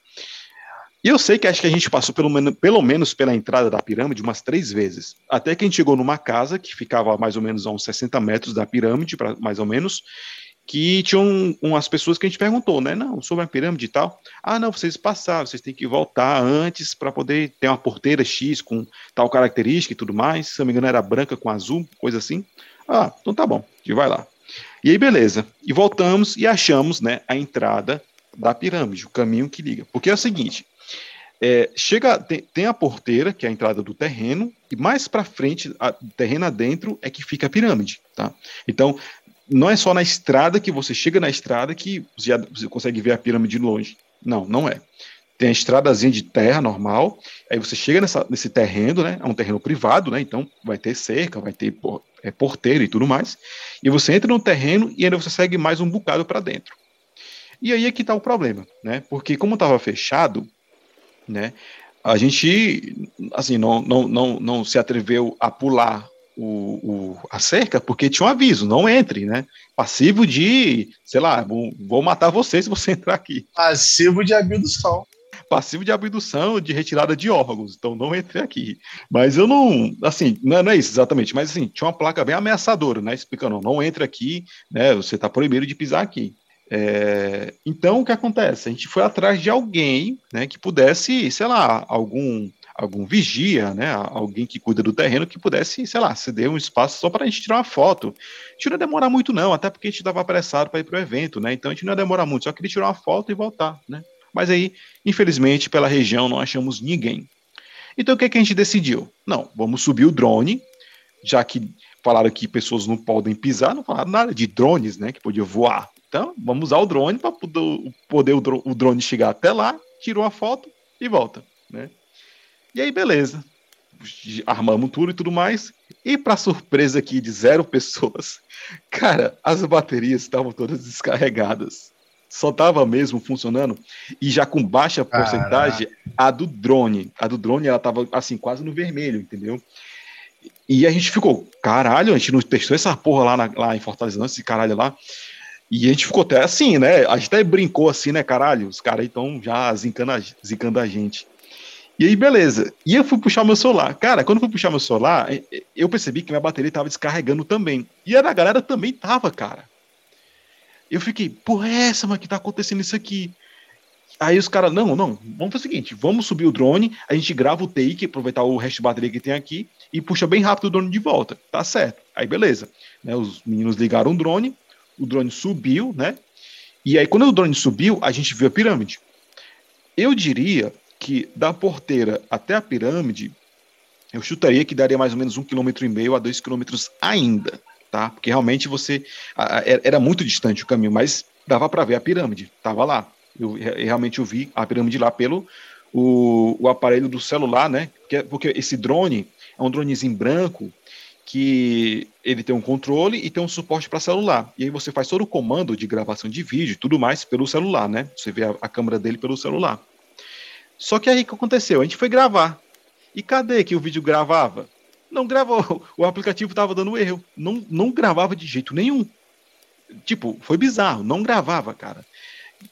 E eu sei que acho que a gente passou pelo, pelo menos pela entrada da pirâmide umas três vezes. Até que a gente chegou numa casa que ficava mais ou menos a uns 60 metros da pirâmide, pra, mais ou menos, que tinham umas pessoas que a gente perguntou, né? Não, sobre a pirâmide e tal. Ah, não, vocês passaram, vocês têm que voltar antes para poder ter uma porteira X com tal característica e tudo mais. Se não me engano, era branca com azul, coisa assim. Ah, então tá bom, gente vai lá. E aí, beleza. E voltamos e achamos, né, a entrada da pirâmide, o caminho que liga. Porque é o seguinte, é, chega, tem, tem, a porteira, que é a entrada do terreno, e mais para frente, a, terreno adentro, é que fica a pirâmide, tá? Então, não é só na estrada que você chega na estrada que você, você consegue ver a pirâmide de longe. Não, não é. Tem a estradazinha de terra normal, aí você chega nessa, nesse terreno, né? É um terreno privado, né? Então vai ter cerca, vai ter é, porteiro e tudo mais. E você entra no terreno e ainda você segue mais um bocado para dentro. E aí é que está o problema, né? Porque como estava fechado, né? a gente, assim, não, não, não, não se atreveu a pular o, o, a cerca porque tinha um aviso, não entre, né? Passivo de, sei lá, vou, vou matar você se você entrar aqui. Passivo de abdução. Passivo de abdução, de retirada de órgãos, então não entre aqui. Mas eu não, assim, não, é, não é isso exatamente, mas assim, tinha uma placa bem ameaçadora, né? Explicando, não entre aqui, né? Você está proibido de pisar aqui. É, então, o que acontece? A gente foi atrás de alguém né, que pudesse, sei lá, algum algum vigia, né, alguém que cuida do terreno que pudesse, sei lá, ceder um espaço só para a gente tirar uma foto. A gente não ia demorar muito não, até porque a gente estava apressado para ir para o evento, né, então a gente não ia demorar muito, só queria tirar uma foto e voltar, né. Mas aí, infelizmente, pela região não achamos ninguém. Então o que, é que a gente decidiu? Não, vamos subir o drone, já que falaram que pessoas não podem pisar, não falaram nada de drones, né, que podia voar. Então, vamos usar o drone para poder, poder o drone chegar até lá, tira uma foto e volta, né? E aí, beleza. Armamos tudo e tudo mais. E para surpresa aqui de zero pessoas, cara, as baterias estavam todas descarregadas. Só tava mesmo funcionando e já com baixa porcentagem a do drone. A do drone ela tava assim quase no vermelho, entendeu? E a gente ficou, caralho, a gente não testou essa porra lá, na, lá em Fortaleza, não, esse caralho lá. E a gente ficou até assim, né? A gente até brincou assim, né, caralho? Os caras estão já zincando a, zincando a gente. E aí, beleza. E eu fui puxar meu celular. Cara, quando eu fui puxar meu celular, eu percebi que minha bateria tava descarregando também. E a galera também tava, cara. Eu fiquei, porra, é essa, mas que tá acontecendo isso aqui? Aí os caras, não, não, vamos fazer o seguinte, vamos subir o drone, a gente grava o take, aproveitar o resto de bateria que tem aqui e puxa bem rápido o drone de volta. Tá certo. Aí beleza. Né, os meninos ligaram o drone, o drone subiu, né? E aí, quando o drone subiu, a gente viu a pirâmide. Eu diria que da porteira até a pirâmide, eu chutaria que daria mais ou menos um quilômetro e meio a dois quilômetros ainda, tá? Porque realmente você era muito distante o caminho, mas dava para ver a pirâmide, tava lá. Eu realmente eu vi a pirâmide lá pelo o, o aparelho do celular, né? Porque, porque esse drone é um dronezinho branco que ele tem um controle e tem um suporte para celular. E aí você faz todo o comando de gravação de vídeo e tudo mais pelo celular, né? Você vê a, a câmera dele pelo celular. Só que aí que aconteceu? A gente foi gravar. E cadê que o vídeo gravava? Não gravou. O aplicativo estava dando erro. Não, não gravava de jeito nenhum. Tipo, foi bizarro. Não gravava, cara.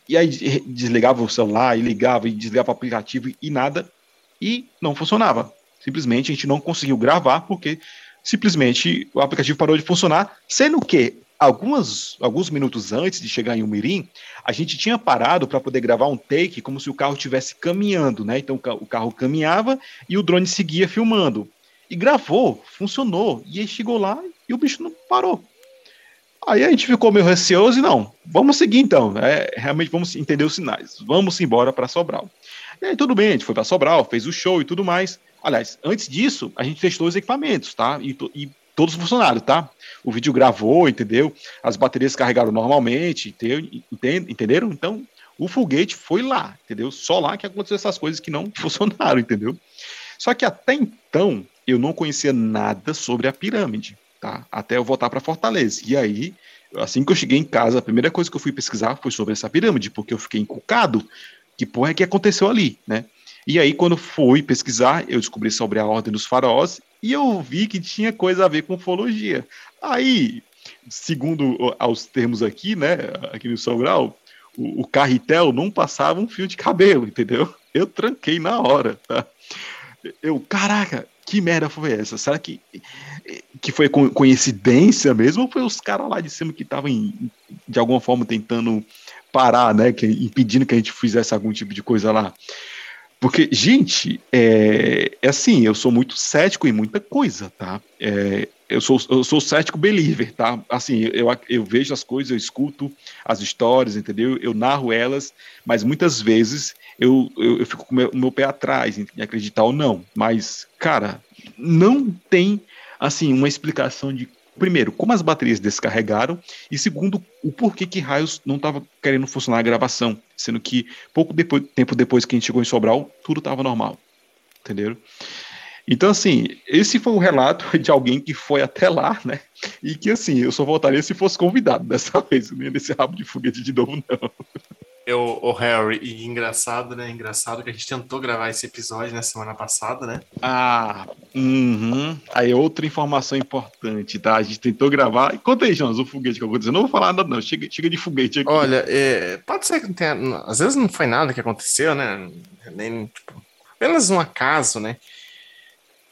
E aí desligava o celular e ligava e desligava o aplicativo e nada. E não funcionava. Simplesmente a gente não conseguiu gravar porque simplesmente o aplicativo parou de funcionar, sendo que algumas, alguns minutos antes de chegar em Umirim, a gente tinha parado para poder gravar um take como se o carro estivesse caminhando, né? Então o carro caminhava e o drone seguia filmando. E gravou, funcionou. E aí chegou lá e o bicho não parou. Aí a gente ficou meio receoso e não, vamos seguir então. É, realmente vamos entender os sinais. Vamos embora para Sobral. E aí tudo bem, a gente foi para Sobral, fez o show e tudo mais. Aliás, antes disso, a gente testou os equipamentos, tá? E, e todos funcionaram, tá? O vídeo gravou, entendeu? As baterias carregaram normalmente, entenderam? Então, o foguete foi lá, entendeu? Só lá que aconteceu essas coisas que não funcionaram, entendeu? Só que até então, eu não conhecia nada sobre a pirâmide, tá? Até eu voltar para Fortaleza. E aí, assim que eu cheguei em casa, a primeira coisa que eu fui pesquisar foi sobre essa pirâmide, porque eu fiquei encucado. Que porra é que aconteceu ali, né? E aí, quando fui pesquisar, eu descobri sobre a Ordem dos Faraós e eu vi que tinha coisa a ver com ufologia. Aí, segundo os termos aqui, né, aqui no Sobral, o, o carretel não passava um fio de cabelo, entendeu? Eu tranquei na hora, tá? Eu, caraca, que merda foi essa? Será que, que foi coincidência mesmo? Ou foi os caras lá de cima que estavam, de alguma forma, tentando parar, né? Que, impedindo que a gente fizesse algum tipo de coisa lá? Porque, gente, é, é, assim, eu sou muito cético em muita coisa, tá? É, eu, sou, eu sou cético believer, tá? Assim, eu, eu vejo as coisas, eu escuto as histórias, entendeu? Eu narro elas, mas muitas vezes eu, eu, eu fico com o meu, meu pé atrás em acreditar ou não. Mas, cara, não tem, assim, uma explicação de primeiro, como as baterias descarregaram, e segundo, o porquê que raios não estava querendo funcionar a gravação, sendo que pouco depois, tempo depois que a gente chegou em Sobral, tudo estava normal, entenderam? Então, assim, esse foi o relato de alguém que foi até lá, né? E que, assim, eu só voltaria se fosse convidado dessa vez, nem nesse rabo de foguete de novo, não. Eu, o Harry, e engraçado, né? Engraçado que a gente tentou gravar esse episódio na semana passada, né? Ah, uhum. aí outra informação importante, tá? A gente tentou gravar. E conta aí, Jonas, o foguete que eu vou dizer. Não vou falar nada, não. Chega, chega de foguete aqui. Olha, é, pode ser que tenha. Às vezes não foi nada que aconteceu, né? Nem, tipo, apenas um acaso, né?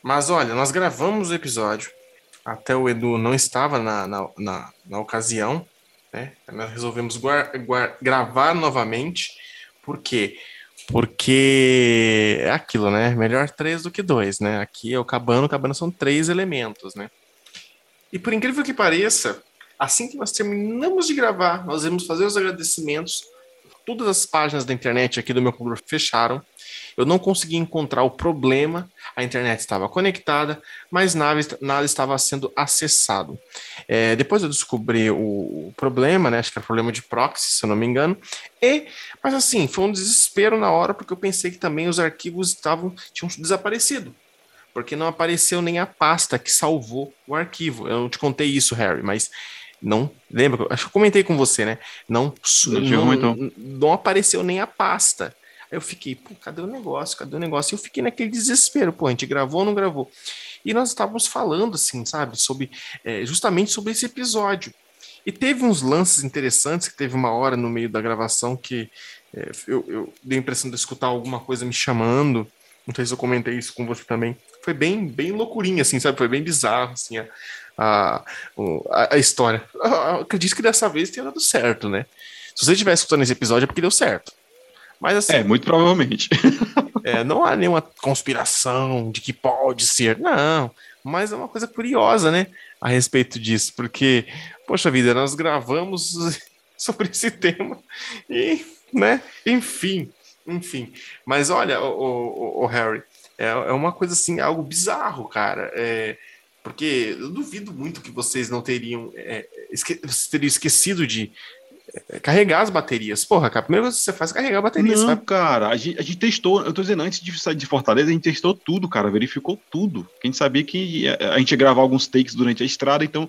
Mas olha, nós gravamos o episódio. Até o Edu não estava na, na, na, na ocasião. Né? Nós resolvemos gravar novamente. Por quê? Porque é aquilo, né? Melhor três do que dois, né? Aqui é o cabano, o cabano são três elementos, né? E por incrível que pareça, assim que nós terminamos de gravar, nós vamos fazer os agradecimentos. Todas as páginas da internet aqui do meu computador fecharam. Eu não consegui encontrar o problema, a internet estava conectada, mas nada, nada estava sendo acessado. É, depois eu descobri o, problema, né? Acho que era problema de proxy, se eu não me engano. E, mas assim, foi um desespero na hora, porque eu pensei que também os arquivos estavam tinham desaparecido porque não apareceu nem a pasta que salvou o arquivo. Eu não te contei isso, Harry, mas não lembra? Acho que eu comentei com você, né? Não, não, não, apareceu nem a pasta. Aí eu fiquei, pô, cadê o negócio? Cadê o negócio? Eu fiquei naquele desespero, pô, a gente gravou ou não gravou? E nós estávamos falando, assim, sabe, sobre é, justamente sobre esse episódio. E teve uns lances interessantes, que teve uma hora no meio da gravação que é, eu, eu dei a impressão de escutar alguma coisa me chamando. Não sei se eu comentei isso com você também. Foi bem, bem loucurinha, assim, sabe? Foi bem bizarro, assim, a, a, a, a história. Eu acredito que dessa vez tenha dado certo, né? Se você estiver escutando esse episódio é porque deu certo. Mas assim. É, muito provavelmente. é, não há nenhuma conspiração de que pode ser, não. Mas é uma coisa curiosa, né? A respeito disso, porque, poxa vida, nós gravamos sobre esse tema e, né? Enfim, enfim. Mas olha, o, o, o Harry, é, é, uma coisa assim, algo bizarro, cara. É, porque eu duvido muito que vocês não teriam, é, esque, teriam esquecido de carregar as baterias. Porra, cara, a que você faz carregar a bateria. Não, vai... cara, a gente, a gente, testou, eu tô dizendo, antes de sair de Fortaleza, a gente testou tudo, cara, verificou tudo. A gente sabia que a gente ia gravar alguns takes durante a estrada, então.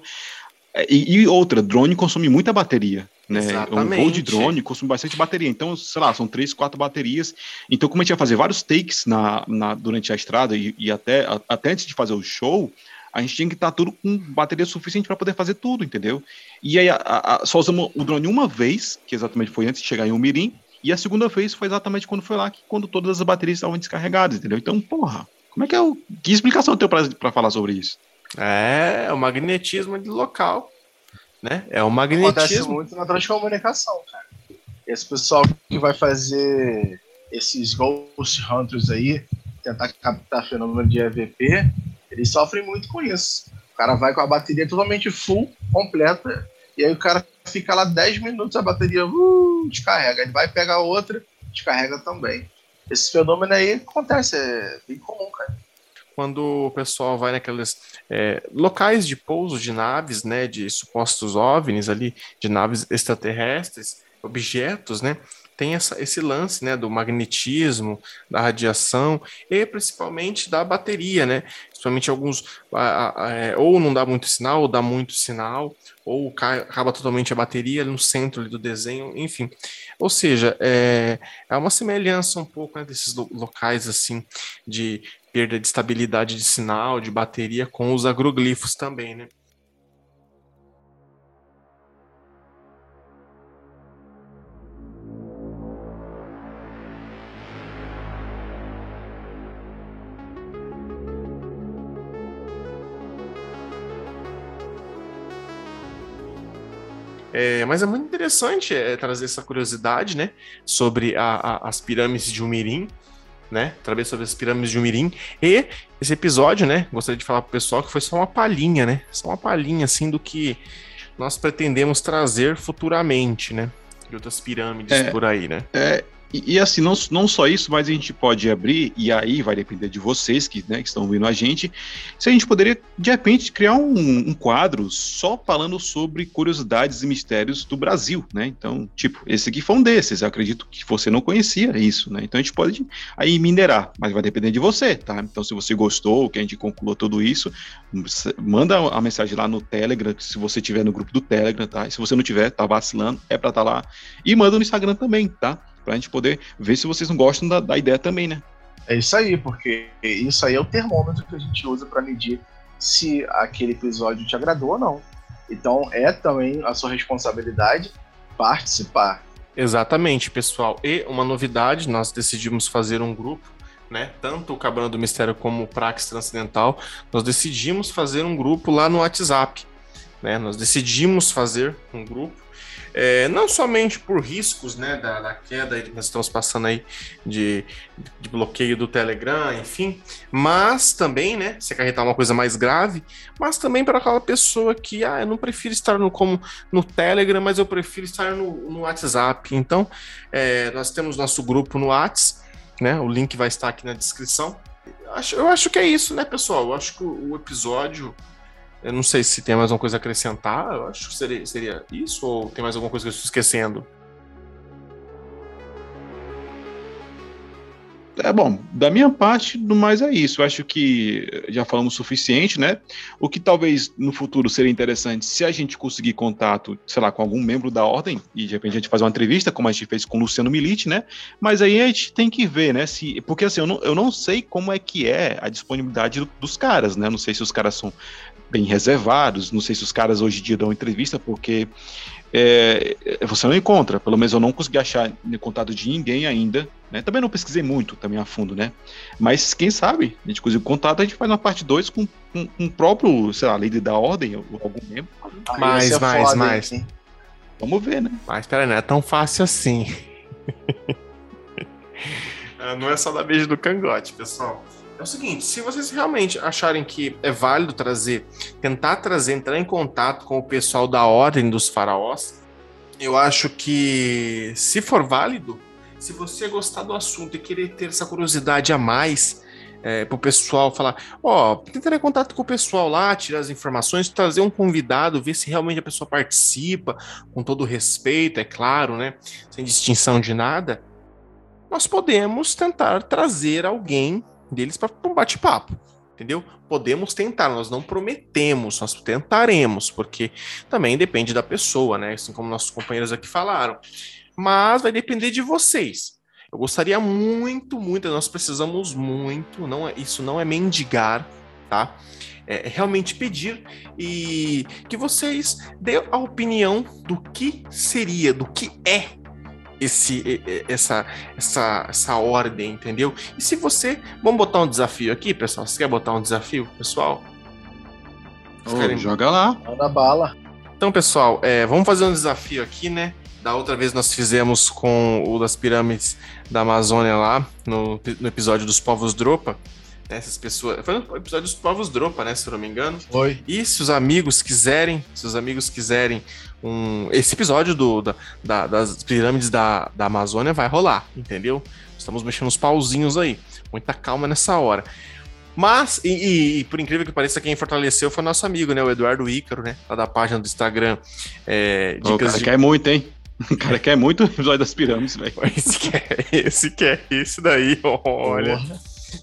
É, e, e outra, drone consome muita bateria. Né? Exatamente. Um voo de drone consome bastante bateria. Então, sei lá, são três, quatro baterias. Então, como a gente ia fazer vários takes na, na durante a estrada e, e até, a, até antes de fazer o show, a gente tinha que estar tudo com bateria suficiente para poder fazer tudo, entendeu? E aí a, a, só usamos o drone uma vez, que exatamente foi antes de chegar em Umirim, e a segunda vez foi exatamente quando foi lá, que quando todas as baterias estavam descarregadas, entendeu? Então, porra, como é que é o. Que explicação tem para falar sobre isso? É, o magnetismo de local. Né? É o magnetismo. Acontece muito na transcomunicação, cara. Esse pessoal que vai fazer esses Ghost Hunters aí, tentar captar fenômeno de EVP, eles sofrem muito com isso. O cara vai com a bateria totalmente full, completa, e aí o cara fica lá 10 minutos, a bateria uh, descarrega. Ele vai pegar outra, descarrega também. Esse fenômeno aí acontece, é bem comum, cara. Quando o pessoal vai naqueles é, locais de pouso de naves, né, de supostos OVNIs ali, de naves extraterrestres, objetos, né, tem essa, esse lance né, do magnetismo, da radiação e principalmente da bateria, né? Principalmente alguns a, a, é, ou não dá muito sinal, ou dá muito sinal, ou cai, acaba totalmente a bateria no centro do desenho, enfim. Ou seja, é, é uma semelhança um pouco né, desses locais assim de perda de estabilidade de sinal, de bateria com os agroglifos também, né? É, mas é muito interessante é, trazer essa curiosidade, né, sobre a, a, as pirâmides de Umirim, né, trazer sobre as pirâmides de Umirim. E esse episódio, né, gostaria de falar para o pessoal que foi só uma palhinha, né, só uma palhinha, assim, do que nós pretendemos trazer futuramente, né, de outras pirâmides é, por aí, né. É, E, e, assim, não, não só isso, mas a gente pode abrir, e aí vai depender de vocês que, né, que estão ouvindo a gente, se a gente poderia, de repente, criar um, um, quadro só falando sobre curiosidades e mistérios do Brasil, né? Então, tipo, esse aqui foi um desses, eu acredito que você não conhecia isso, né? Então a gente pode aí minerar, mas vai depender de você, tá? Então, se você gostou, que a gente concluiu tudo isso, manda a mensagem lá no Telegram, se você tiver no grupo do Telegram, tá? E se você não tiver, tá vacilando, é pra estar tá lá. E manda no Instagram também, tá? Pra gente poder ver se vocês não gostam da, da ideia também, né? É isso aí, porque isso aí é o termômetro que a gente usa para medir se aquele episódio te agradou ou não. Então é também a sua responsabilidade participar. Exatamente, pessoal. E uma novidade, nós decidimos fazer um grupo, né? Tanto o Cabana do Mistério como o Prax Transcendental, nós decidimos fazer um grupo lá no WhatsApp. Né? Nós decidimos fazer um grupo é, não somente por riscos né, da, da, queda que nós estamos passando aí de, de, bloqueio do Telegram, enfim, mas também, né, se acarretar uma coisa mais grave, mas também para aquela pessoa que, ah, eu não prefiro estar no, como no Telegram, mas eu prefiro estar no, no WhatsApp. Então, é, nós temos nosso grupo no WhatsApp, né, o link vai estar aqui na descrição. Eu acho, eu acho que é isso, né, pessoal? Eu acho que o, o episódio eu não sei se tem mais alguma coisa a acrescentar. Eu acho que seria, seria isso ou tem mais alguma coisa que eu estou esquecendo? É bom, da minha parte, no mais é isso. Eu acho que já falamos o suficiente, né? O que talvez no futuro seria interessante se a gente conseguir contato, sei lá, com algum membro da ordem e de repente a gente fazer uma entrevista, como a gente fez com o Luciano Milite, né? Mas aí a gente tem que ver, né? Se, porque assim, eu não, eu não sei como é que é a disponibilidade do, dos caras, né? Eu não sei se os caras são bem reservados. Não sei se os caras hoje em dia dão entrevista, porque é, você não encontra. Pelo menos eu não consegui achar contato de ninguém ainda. Né? Também não pesquisei muito também a fundo, né? Mas quem sabe, a gente conseguiu contato, a gente faz uma parte 2 com, com, com, o próprio, sei lá, líder da ordem, ou algum membro. mais, é mais, mais. Vamos ver, né? Mas pera, não é tão fácil assim. não é só da beijo do cangote, pessoal. É o seguinte, se vocês realmente acharem que é válido trazer, tentar trazer, entrar em contato com o pessoal da Ordem dos Faraós, eu acho que, se for válido, se você gostar do assunto e querer ter essa curiosidade a mais, é, para o pessoal falar, ó, oh, tentar em contato com o pessoal lá, tirar as informações, trazer um convidado, ver se realmente a pessoa participa, com todo respeito, é claro, né? Sem distinção de nada. Nós podemos tentar trazer alguém deles para um bate-papo, entendeu? Podemos tentar, nós não prometemos, nós tentaremos, porque também depende da pessoa, né? Assim como nossos companheiros aqui falaram. Mas vai depender de vocês. Eu gostaria muito, muito, nós precisamos muito, não é, isso não é mendigar, tá? É, é realmente pedir e que vocês dêem a opinião do que seria, do que é esse, essa, essa, essa ordem, entendeu? E se você. Vamos botar um desafio aqui, pessoal? Você quer botar um desafio, pessoal? Oh, querem... Joga lá. Manda bala. Então, pessoal, é, vamos fazer um desafio aqui, né? Da outra vez nós fizemos com o das pirâmides da Amazônia lá, no, no episódio dos povos Dropa. Né, essas pessoas. Foi no episódio dos povos Dropa, né? Se eu não me engano. Foi. E se os amigos quiserem, se os amigos quiserem um. Esse episódio do, da, da, das pirâmides da, da Amazônia vai rolar, entendeu? Estamos mexendo os pauzinhos aí. Muita calma nessa hora. Mas, e, e, e, por incrível que pareça, quem fortaleceu foi nosso amigo, né? O Eduardo Ícaro, né? Lá da página do Instagram. É, o cara de... quer muito, hein? O cara quer muito o episódio das pirâmides, velho. Esse quer, esse quer, esse daí, olha.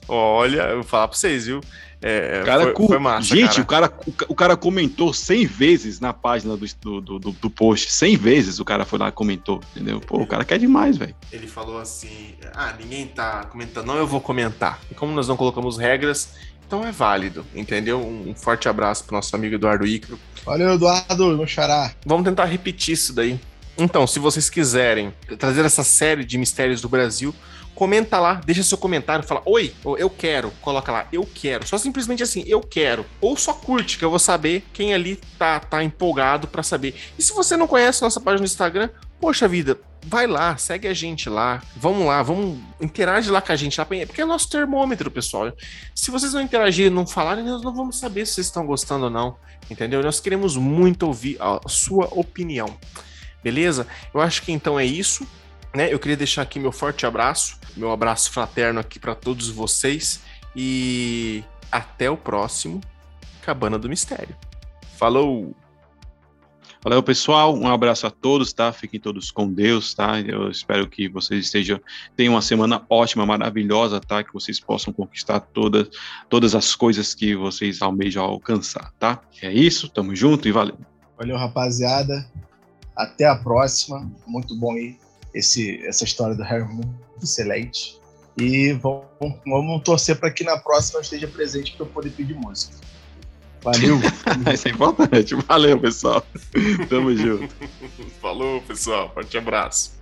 Olha, eu vou falar pra vocês, viu? É, cara, foi, foi massa, gente, cara. O, cara, o, cara comentou 100 vezes na página do, do, do, do, post. 100 vezes o cara foi lá e comentou, entendeu? Pô, o cara quer demais, velho. Ele falou assim: ah, ninguém tá comentando, não, eu vou comentar. E como nós não colocamos regras, então é válido, entendeu? Um forte abraço pro nosso amigo Eduardo Icro. Valeu, Eduardo, meu xará. Vamos tentar repetir isso daí. Então, se vocês quiserem trazer essa série de mistérios do Brasil, comenta lá, deixa seu comentário, fala oi, eu quero, coloca lá, eu quero. Só simplesmente assim, eu quero. Ou só curte, que eu vou saber quem ali tá, tá empolgado para saber. E se você não conhece nossa página no Instagram, poxa vida, vai lá, segue a gente lá, vamos lá, vamos interage lá com a gente, porque é nosso termômetro, pessoal. Se vocês não interagirem, não falarem, nós não vamos saber se vocês estão gostando ou não, entendeu? Nós queremos muito ouvir a sua opinião, beleza? Eu acho que então é isso. né, eu queria deixar aqui meu forte abraço, meu abraço fraterno aqui para todos vocês e até o próximo Cabana do Mistério. Falou! Valeu, pessoal. Um abraço a todos, tá? Fiquem todos com Deus, tá? Eu espero que vocês estejam, tenham uma semana ótima, maravilhosa, tá? Que vocês possam conquistar todas, todas as coisas que vocês almejam alcançar, tá? É isso, tamo junto e valeu. Valeu, rapaziada. Até a próxima. Muito bom aí esse, essa história do Harry muito excelente. E vamos, vamos torcer para que na próxima eu esteja presente para eu poder pedir música. Valeu. Isso é importante. Valeu, pessoal. Tamo junto. Falou, pessoal. Forte abraço.